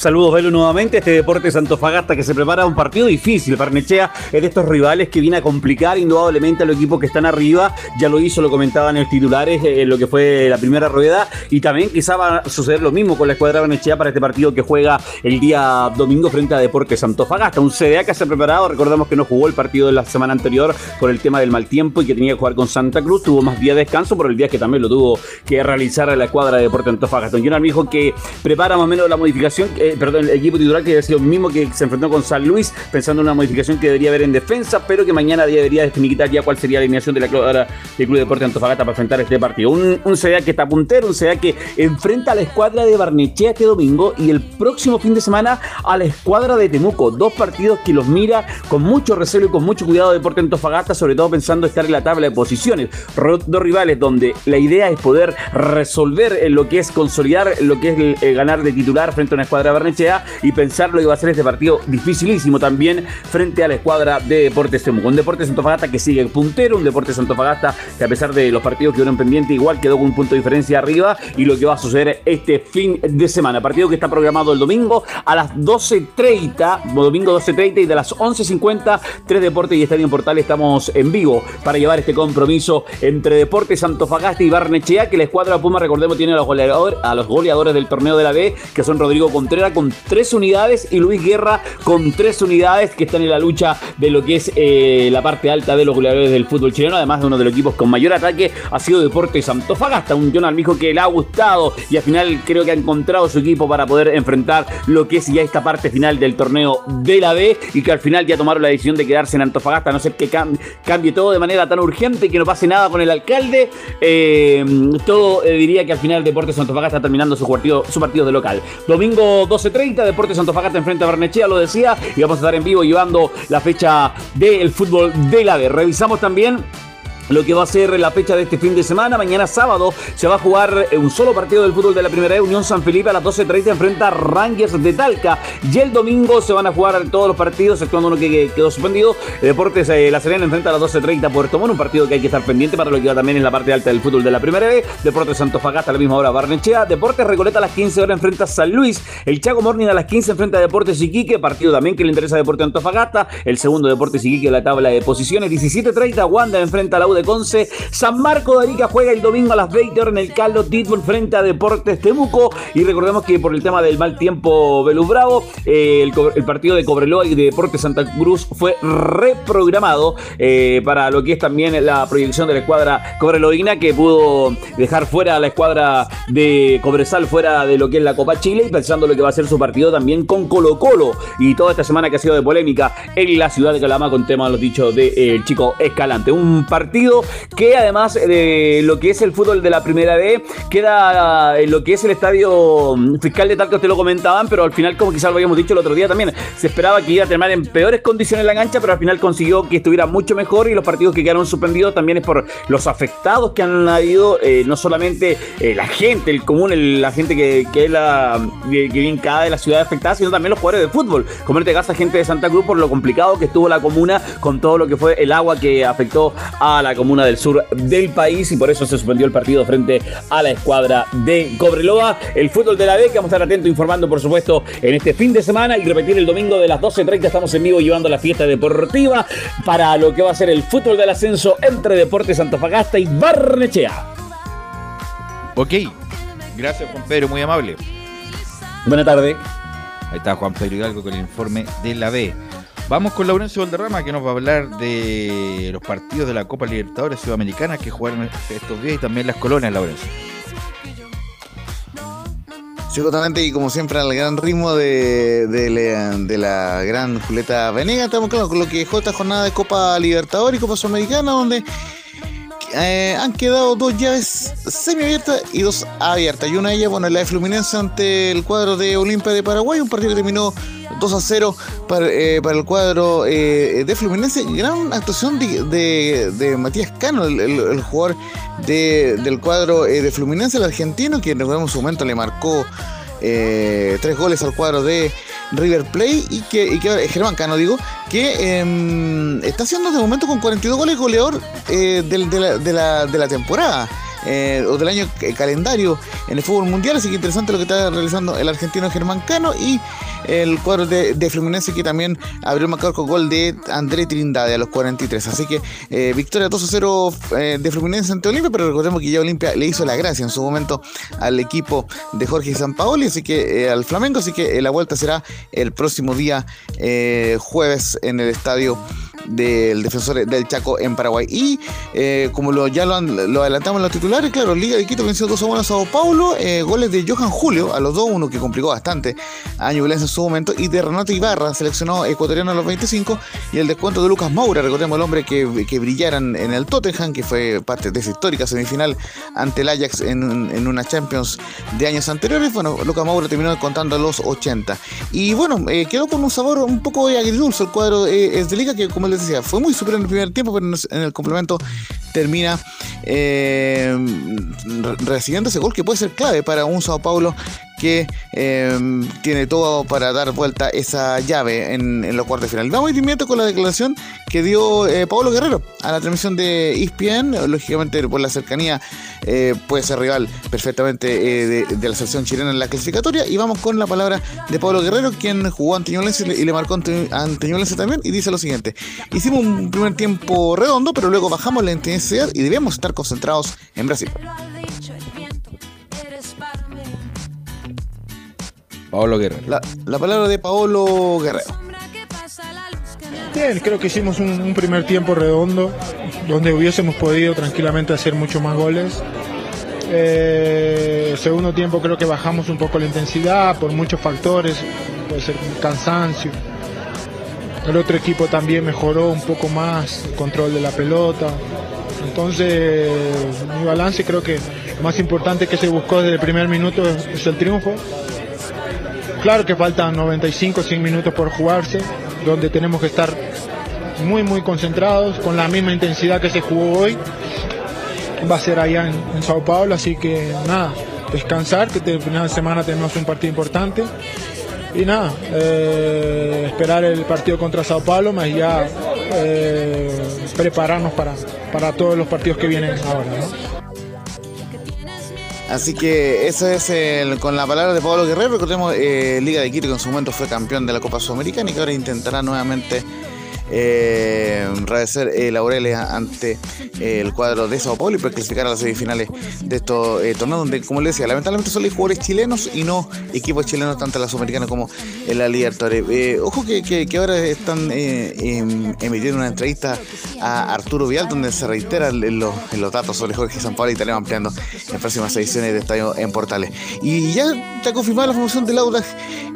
Saludos, Velo, nuevamente. Este Deportes Antofagasta que se prepara un partido difícil. Barnechea es de estos rivales que viene a complicar indudablemente a los equipos que están arriba. Ya lo hizo, lo comentaban en los titulares eh, en lo que fue la primera rueda. Y también quizá va a suceder lo mismo con la escuadra Barnechea para este partido que juega el día domingo frente a Deportes Antofagasta. Un CDA que se ha preparado. Recordemos que no jugó el partido de la semana anterior por el tema del mal tiempo y que tenía que jugar con Santa Cruz. Tuvo más día de descanso por el día que también lo tuvo que realizar la escuadra de Deportes Antofagasta. Don Jonathan me dijo que prepara más o menos la modificación. eh, perdón, el equipo titular que ha sido el mismo que se enfrentó con San Luis, pensando en una modificación que debería haber en defensa, pero que mañana debería definitar ya cuál sería la alineación de la cuadra del Club Deporte Antofagasta para enfrentar este partido. Un, un que está puntero, un CDA que enfrenta a la escuadra de Barnechea este domingo y el próximo fin de semana a la escuadra de Temuco. Dos partidos que los mira con mucho recelo y con mucho cuidado Deporte Antofagasta, sobre todo pensando estar en la tabla de posiciones. Dos rivales donde la idea es poder resolver lo que es consolidar lo que es el ganar de titular frente a una escuadra Barnechea y pensar lo que va a ser este partido dificilísimo también frente a la escuadra de Deportes Temuco. Un Deportes Antofagasta que sigue puntero, un Deportes Antofagasta que a pesar de los partidos que quedaron pendientes igual quedó con un punto de diferencia arriba y lo que va a suceder este fin de semana. Partido que está programado el domingo a las 12.30, domingo 12.30 y de las 11.50, Tres Deportes y Estadio Portal estamos en vivo para llevar este compromiso entre Deportes Antofagasta y Barnechea, que la escuadra Puma, recordemos, tiene a los goleadores del torneo de la B, que son Rodrigo Contreras con tres unidades y Luis Guerra con tres unidades que están en la lucha de lo que es eh, la parte alta de los goleadores del fútbol chileno, además de uno de los equipos con mayor ataque, ha sido Deportes Antofagasta, un Jonathan Mijo que le ha gustado y al final creo que ha encontrado su equipo para poder enfrentar lo que es ya esta parte final del torneo de la B y que al final ya tomaron la decisión de quedarse en Antofagasta, a no ser que cam- cambie todo de manera tan urgente y que no pase nada con el alcalde. Eh, todo eh, diría que al final Deportes Antofagasta está terminando su partido, su partido de local. Domingo 12.30, Deportes Antofagasta enfrenta a Barnechea, lo decía, y vamos a estar en vivo llevando la fecha del fútbol de la B. Revisamos también lo que va a ser la fecha de este fin de semana. Mañana sábado se va a jugar un solo partido del fútbol de la primera de Unión San Felipe a las 12.30 enfrenta a Rangers de Talca. Y el domingo se van a jugar todos los partidos, exceptuando uno que quedó suspendido. Deportes eh, La Serena enfrenta a las 12.30 Puerto Montt, un partido que hay que estar pendiente para lo que va también en la parte alta del fútbol de la primera B. Deportes Antofagasta a la misma hora Barnechea. Deportes Recoleta a las 15 horas enfrenta a San Luis. El Chaco Morning a las 15 enfrenta a Deportes Iquique, partido también que le interesa a Deportes Antofagasta. El segundo Deportes Iquique en la tabla de posiciones. 17.30 Wanda enfrenta a la U de Conce. San Marco de Arica juega el domingo a las 20 horas en el Carlos Titbull frente a Deportes Temuco. Y recordemos que por el tema del mal tiempo Velus Bravo, eh, el, partido de Cobreloa y de Deportes Santa Cruz fue reprogramado eh, para lo que es también la proyección de la escuadra cobreloína que pudo dejar fuera a la escuadra de Cobresal fuera de lo que es la Copa Chile y pensando lo que va a ser su partido también con Colo Colo y toda esta semana que ha sido de polémica en la ciudad de Calama con tema de los dichos del chico Escalante. Un partido que además de lo que es el fútbol de la primera B queda en lo que es el estadio fiscal de Talca, usted lo comentaban, pero al final como quizás lo habíamos dicho el otro día también, se esperaba que iba a terminar en peores condiciones la cancha, pero al final consiguió que estuviera mucho mejor y los partidos que quedaron suspendidos también es por los afectados que han habido, eh, no solamente eh, la gente, el común, el- la gente que, que la que en cada de las ciudades afectadas, sino también los jugadores de fútbol. Como en este caso, gente de Santa Cruz por lo complicado que estuvo la comuna con todo lo que fue el agua que afectó a la comuna del sur del país y por eso se suspendió el partido frente a la escuadra de Cobreloa. El fútbol de la B, que vamos a estar atentos informando, por supuesto, en este fin de semana y repetir el domingo de las 12.30. Estamos en vivo llevando la fiesta deportiva para lo que va a ser el fútbol del ascenso entre Deportes Antofagasta y Barnechea. Ok, gracias Juan Pedro, muy amable. Buenas tardes. Ahí está Juan Pedro Hidalgo con el informe de la B. Vamos con Laurencio Valderrama que nos va a hablar de los partidos de la Copa Libertadores Sudamericana que jugaron estos días y también las colonias, Laurencio. Sí, totalmente, y como siempre al gran ritmo de, la, gran Julieta Venegas, estamos con lo que dejó esta jornada de Copa Libertadores y Copa Sudamericana, donde eh, han quedado dos llaves semiabiertas y dos abiertas. Y una de ellas, bueno, la de Fluminense ante el cuadro de Olimpia de Paraguay, un partido que terminó 2 a 0 para, eh, para el cuadro eh, de Fluminense. Gran actuación de, Matías Cano, el, jugador de- del cuadro de Fluminense, el argentino, que en su momento le marcó tres goles al cuadro de River Plate y que, y que Germán Cano digo que em, está haciendo de momento con 42 goles goleador eh, de, la, de la- de la temporada eh, o del año eh, calendario en el fútbol mundial. Así que interesante lo que está realizando el argentino Germán Cano y el cuadro de, Fluminense que también abrió el marcador con gol de André Trindade a los 43 así que eh, victoria 2 a 0 eh, de Fluminense ante Olimpia pero recordemos que ya Olimpia le hizo la gracia en su momento al equipo de Jorge Sampaoli. Así que al Flamengo. Así que la vuelta será el próximo día jueves en el estadio del defensor del Chaco en Paraguay. Y eh, como lo, ya lo, han- lo adelantamos en los titulares, claro, Liga de Quito venció 2 a 1 a Sao Paulo, eh, goles de Johan Julio a los 2-1 que complicó bastante a Ñublense en su momento, y de Renato Ibarra, seleccionado ecuatoriano a los 25, y el descuento de Lucas Moura, recordemos el hombre que, que brillaran en el Tottenham, que fue parte de esa histórica semifinal ante el Ajax en, en una Champions de años anteriores. Bueno, Lucas Moura terminó contando a los 80. Y bueno, eh, quedó con un sabor un poco agridulce el cuadro es de liga, que como les decía, fue muy superior en el primer tiempo, pero en, el complemento termina eh, re- recibiendo ese gol que puede ser clave para un Sao Paulo que eh, tiene todo para dar vuelta esa llave en, los cuartos de final. Vamos inmediato con la declaración que dio eh, Pablo Guerrero a la transmisión de ESPN, lógicamente por la cercanía eh, puede ser rival perfectamente eh, de, la selección chilena en la clasificatoria. Y vamos con la palabra de Pablo Guerrero quien jugó ante Ñublense y le- y le marcó ante, ante Ñublense también y dice lo siguiente. Hicimos un primer tiempo redondo pero luego bajamos la intensidad y debemos estar concentrados en Brasil Pablo Guerrero. la, la palabra de Paolo Guerrero Bien, creo que hicimos un, un primer tiempo redondo, donde hubiésemos podido tranquilamente hacer muchos más goles. Eh, segundo tiempo creo que bajamos un poco la intensidad por muchos factores, puede ser cansancio. El otro equipo también mejoró un poco más el control de la pelota. Entonces, mi balance creo que lo más importante que se buscó desde el primer minuto es, es el triunfo. Claro que faltan 95, 100 minutos por jugarse, donde tenemos que estar muy, muy concentrados, con la misma intensidad que se jugó hoy. va a ser allá en, Sao Paulo, así que nada, descansar, que el final de semana tenemos un partido importante. Y nada, eh, esperar el partido contra Sao Paulo, más ya eh, prepararnos para, para todos los partidos que vienen ahora. Así que eso es el- con la palabra de Pablo Guerrero. Recordemos, eh, Liga de Quito que en su momento fue campeón de la Copa Sudamericana y que ahora intentará nuevamente eh, rehacer eh, laureles ante eh, el cuadro de Sao Paulo y para clasificar a las semifinales de estos eh, torneos donde, como les decía, lamentablemente solo hay jugadores chilenos y no equipos chilenos tanto en la Sudamericana como en la Libertadores. Eh, ojo que, que- que ahora están eh, em- emitiendo una entrevista a Arturo Vial donde se reiteran los, los datos sobre Jorge Sampaoli y estaremos ampliando en próximas ediciones de Estadio en Portales. Y ya está confirmada la formación del Audax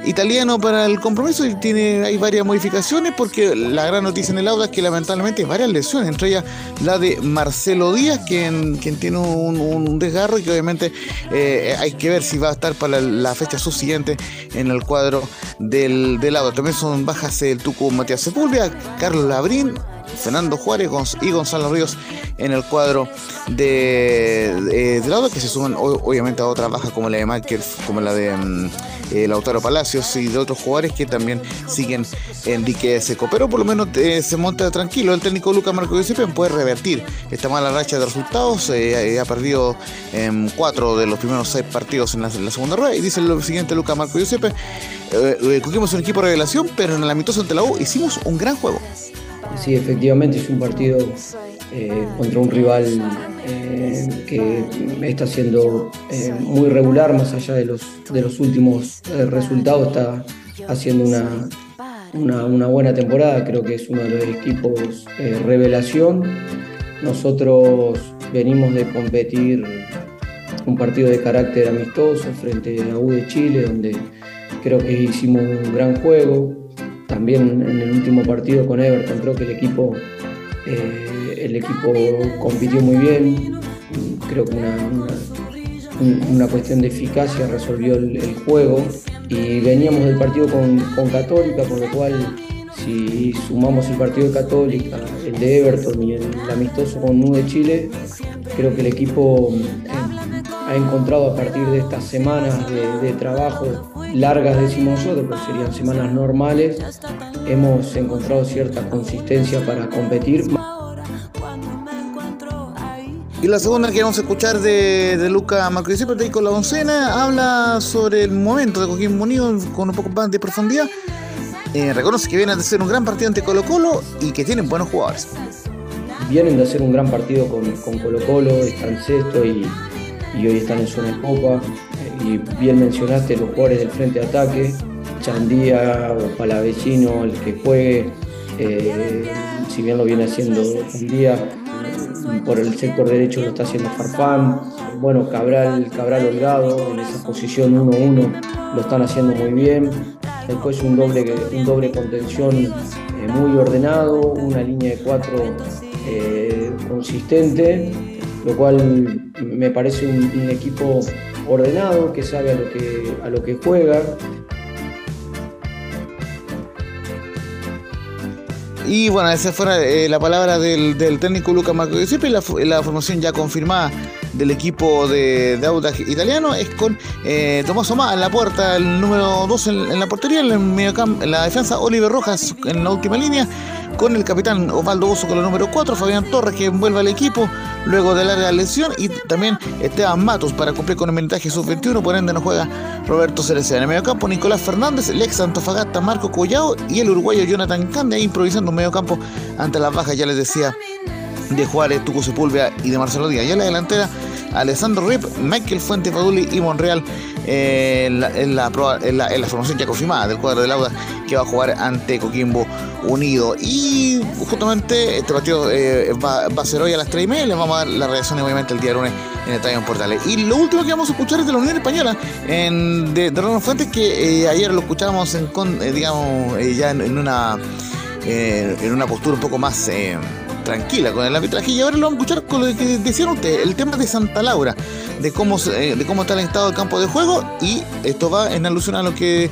italiano para el compromiso y tiene hay varias modificaciones porque la gran noticia en el Audax es que lamentablemente hay varias lesiones, entre ellas la de Marcelo Díaz, quien, quien tiene un, desgarro y que obviamente eh, hay que ver si va a estar para la, la fecha subsiguiente en el cuadro del, del Audax. También son bajas el Tucu Matías Sepúlveda, Carlos Labrín, Fernando Juárez y Gonzalo Ríos en el cuadro de, de, Audax, que se suman obviamente a otras bajas como la de Michael, como la de mm, eh, Lautaro Palacios y de otros jugadores que también siguen en dique seco. Pero por lo menos eh, se monta tranquilo. El técnico Lucas Marco Giuseppe puede revertir esta mala racha de resultados. eh, ha perdido en cuatro de los primeros seis partidos en la, la segunda rueda. Y dice lo siguiente Lucas Marco Giuseppe. Eh, un equipo de revelación, pero en el amistoso ante la U hicimos un gran juego. Sí, efectivamente es un partido eh, contra un rival eh, que está siendo eh, muy regular, más allá de los, últimos resultados, está haciendo una, una, una buena temporada, creo que es uno de los equipos revelación. Nosotros venimos de competir un partido de carácter amistoso frente a U de Chile, donde creo que hicimos un gran juego. También en el último partido con Everton creo que el equipo, eh, el equipo compitió muy bien. Creo que una, una- un- una cuestión de eficacia resolvió el, juego. Y veníamos del partido con, con Católica, por lo cual si sumamos el partido de Católica, el de Everton y el amistoso con U de Chile, creo que el equipo eh, ha encontrado a partir de estas semanas de, de trabajo largas, decimos nosotros, pero serían semanas normales, hemos encontrado cierta consistencia para competir. Y la segunda que vamos a escuchar de, de Luca ahí con la oncena habla sobre el momento de Coquimbo Unido con un poco más de profundidad. Eh, reconoce que viene de ser un gran partido ante Colo Colo y que tienen buenos jugadores. Vienen de hacer un gran partido con, con Colo Colo, están sexto y, y hoy están en zona de copa. Y bien mencionaste los jugadores del frente de ataque, Chandía o Palavecino, el que juegue, eh, si bien lo viene haciendo un día, por el sector derecho lo está haciendo Farfán, bueno, Cabral, Cabral Holgado en esa posición 1-1 lo están haciendo muy bien. Después un doble, un doble contención eh, muy ordenado, una línea de cuatro eh, consistente, lo cual me parece un, equipo ordenado que sabe a lo que, a lo que juega. Y bueno, esa fue eh, la palabra del, técnico Luca Marco Giuseppe la, la formación ya confirmada del equipo de, de Audax italiano es con eh, Tomás Omá en la puerta, el número 2 en, la portería, en, el mediocampo, en la defensa Oliver Rojas en la última línea, con el capitán Osvaldo Bozo con el número 4, Fabián Torres que envuelve al equipo luego de larga lesión y también Esteban Matos para cumplir con el minutaje sub-21, por ende no juega Roberto Cereceda. En el mediocampo Nicolás Fernández, el ex Antofagasta Marco Collao y el uruguayo Jonathan Cande improvisando un mediocampo ante las bajas, ya les decía, de Juárez, Tuco Sepúlveda y de Marcelo Díaz. Ya en la delantera, Alessandro Rip, Michael Fuentes Paduli y Monreal eh, en, la, en en la- formación ya confirmada del cuadro del Auda que va a jugar ante Coquimbo Unido. Y justamente este partido eh, va, a ser hoy a las 3 y media. Les vamos a dar la reacción obviamente el día lunes en el Estadio Portales. Y lo último que vamos a escuchar es de la Unión Española de, de Ronald Fuentes, que eh, ayer lo escuchábamos en, con- digamos, ya en, una en una postura un poco más tranquila con el arbitraje y ahora lo vamos a escuchar con lo que decían ustedes, el tema de Santa Laura, de cómo, eh, de cómo está el estado del campo de juego y esto va en alusión a lo que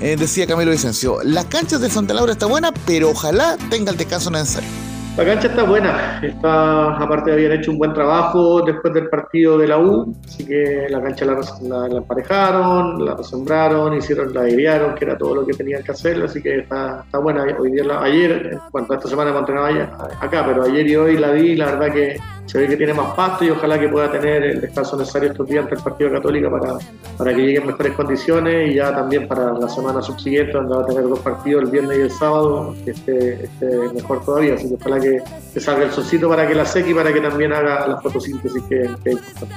eh, decía Camilo Vicencio. Las canchas de Santa Laura está buena, pero ojalá tenga el descanso necesario. La cancha está buena, está, aparte habían hecho un buen trabajo después del partido de la U, así que la cancha la, la- la emparejaron, la resembraron, hicieron, la airearon, que era todo lo que tenían que hacer, así que está, está buena. Hoy día, ayer, bueno, esta semana hemos entrenado allá- acá, pero ayer y hoy la vi, la verdad que se ve que tiene más pasto y ojalá que pueda tener el descanso necesario estos días ante el partido Católica para, para que llegue en mejores condiciones y ya también para la semana subsiguiente, donde va a tener dos partidos el viernes y el sábado, que esté, esté mejor todavía. Así que ojalá que, que salga el solcito para que la seque y para que también haga la fotosíntesis que, que es importante.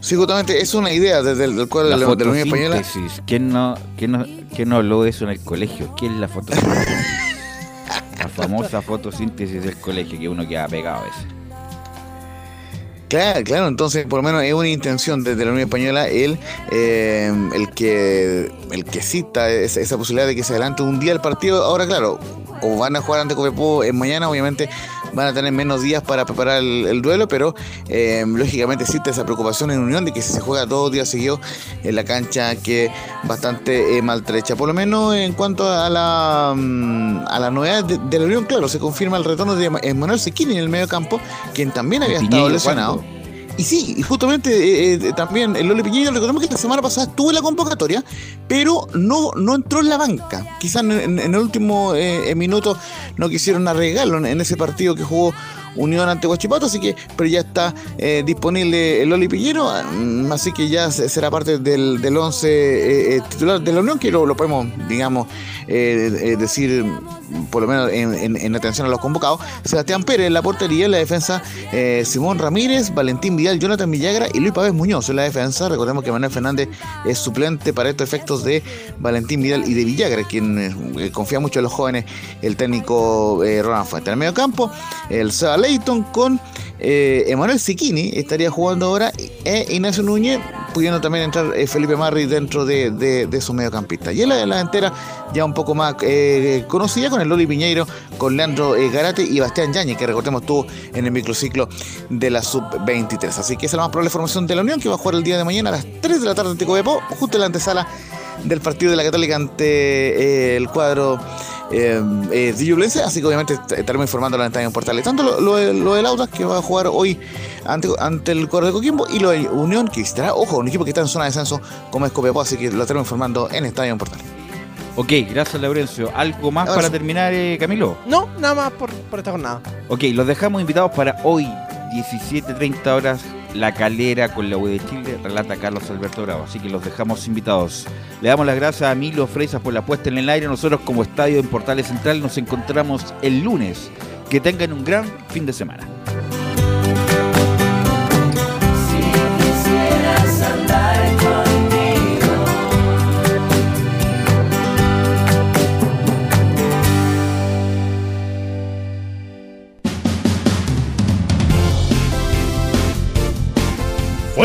Sí, justamente es una idea desde el del cuadro La de la, Unión Española. ¿Quién no, quién, no, ¿Quién no habló de eso en el colegio? ¿Quién es la fotosíntesis? la famosa fotosíntesis del colegio que uno queda pegado a veces. Claro, claro, entonces por lo menos es una intención desde la Unión Española el, eh, el que el que cita esa, esa posibilidad de que se adelante un día el partido. Ahora, claro, como van a jugar ante Copiapó en mañana, obviamente van a tener menos días para preparar el, el duelo, pero eh, lógicamente existe esa preocupación en Unión de que si se juega dos días seguidos en la cancha que bastante eh, maltrecha. Por lo menos en cuanto a la mm, a la novedad de, de la Unión, claro, se confirma el retorno de Manuel Sequini en el medio campo, quien también había estado lesionado. Y sí, y justamente eh, eh, también el Loli Piñeiro, recordemos que esta semana pasada estuvo en la convocatoria, pero no, no entró en la banca. Quizás en, el último eh, minuto no quisieron arriesgarlo en, ese partido que jugó Unión ante Guachipato, así que, pero ya está eh, disponible el Loli Piñero, mm, así que ya se- será parte del, del 11 titular de la Unión, que lo, lo podemos, digamos, eh, eh, decir, por lo menos en, en- en atención a los convocados. Sebastián Pérez en la portería, en la defensa eh, Simón Ramírez, Valentín Vidal, Jonathan Villagra y Luis Pávez Muñoz en la defensa. Recordemos que Manuel Fernández es suplente para estos efectos de Valentín Vidal y de Villagra, quien eh, confía mucho en los jóvenes, el técnico eh, Ronald Fuente. En el medio campo, el Seba Leighton con eh, Emanuel Siquini estaría jugando ahora e Ignacio Núñez, pudiendo también entrar Felipe Marri dentro de, de, de su mediocampistas. Y en la delantera ya un poco más conocida con el Loli Piñeiro, con Leandro eh, Garate y Bastián Yañez, que recordemos estuvo en el microciclo de la Sub-23. Así que esa es la más probable formación de la Unión, que va a jugar el día de mañana a las 3 de la tarde ante Copiapó, justo en la antesala del partido de la Católica ante eh, el cuadro eh, eh, así que obviamente est- estaremos informando la ventana en portales. Tanto lo, lo, lo del Audax que va a jugar hoy ante, ante el cuadro de Coquimbo y lo de Unión que estará, ojo, un equipo que está en zona de descenso como es Copiapó, así que lo estaremos informando en Estadio en Portales. Ok, gracias Laurencio. ¿Algo más Ahora para sí. terminar, eh, Camilo? No, nada más por, por esta jornada. Ok, los dejamos invitados para hoy, 17.30 horas, La Calera con la U de Chile, relata Carlos Alberto Bravo. Así que los dejamos invitados. Le damos las gracias a Milo Freisas por la puesta en el aire. Nosotros como Estadio en Portales Central nos encontramos el lunes. Que tengan un gran fin de semana.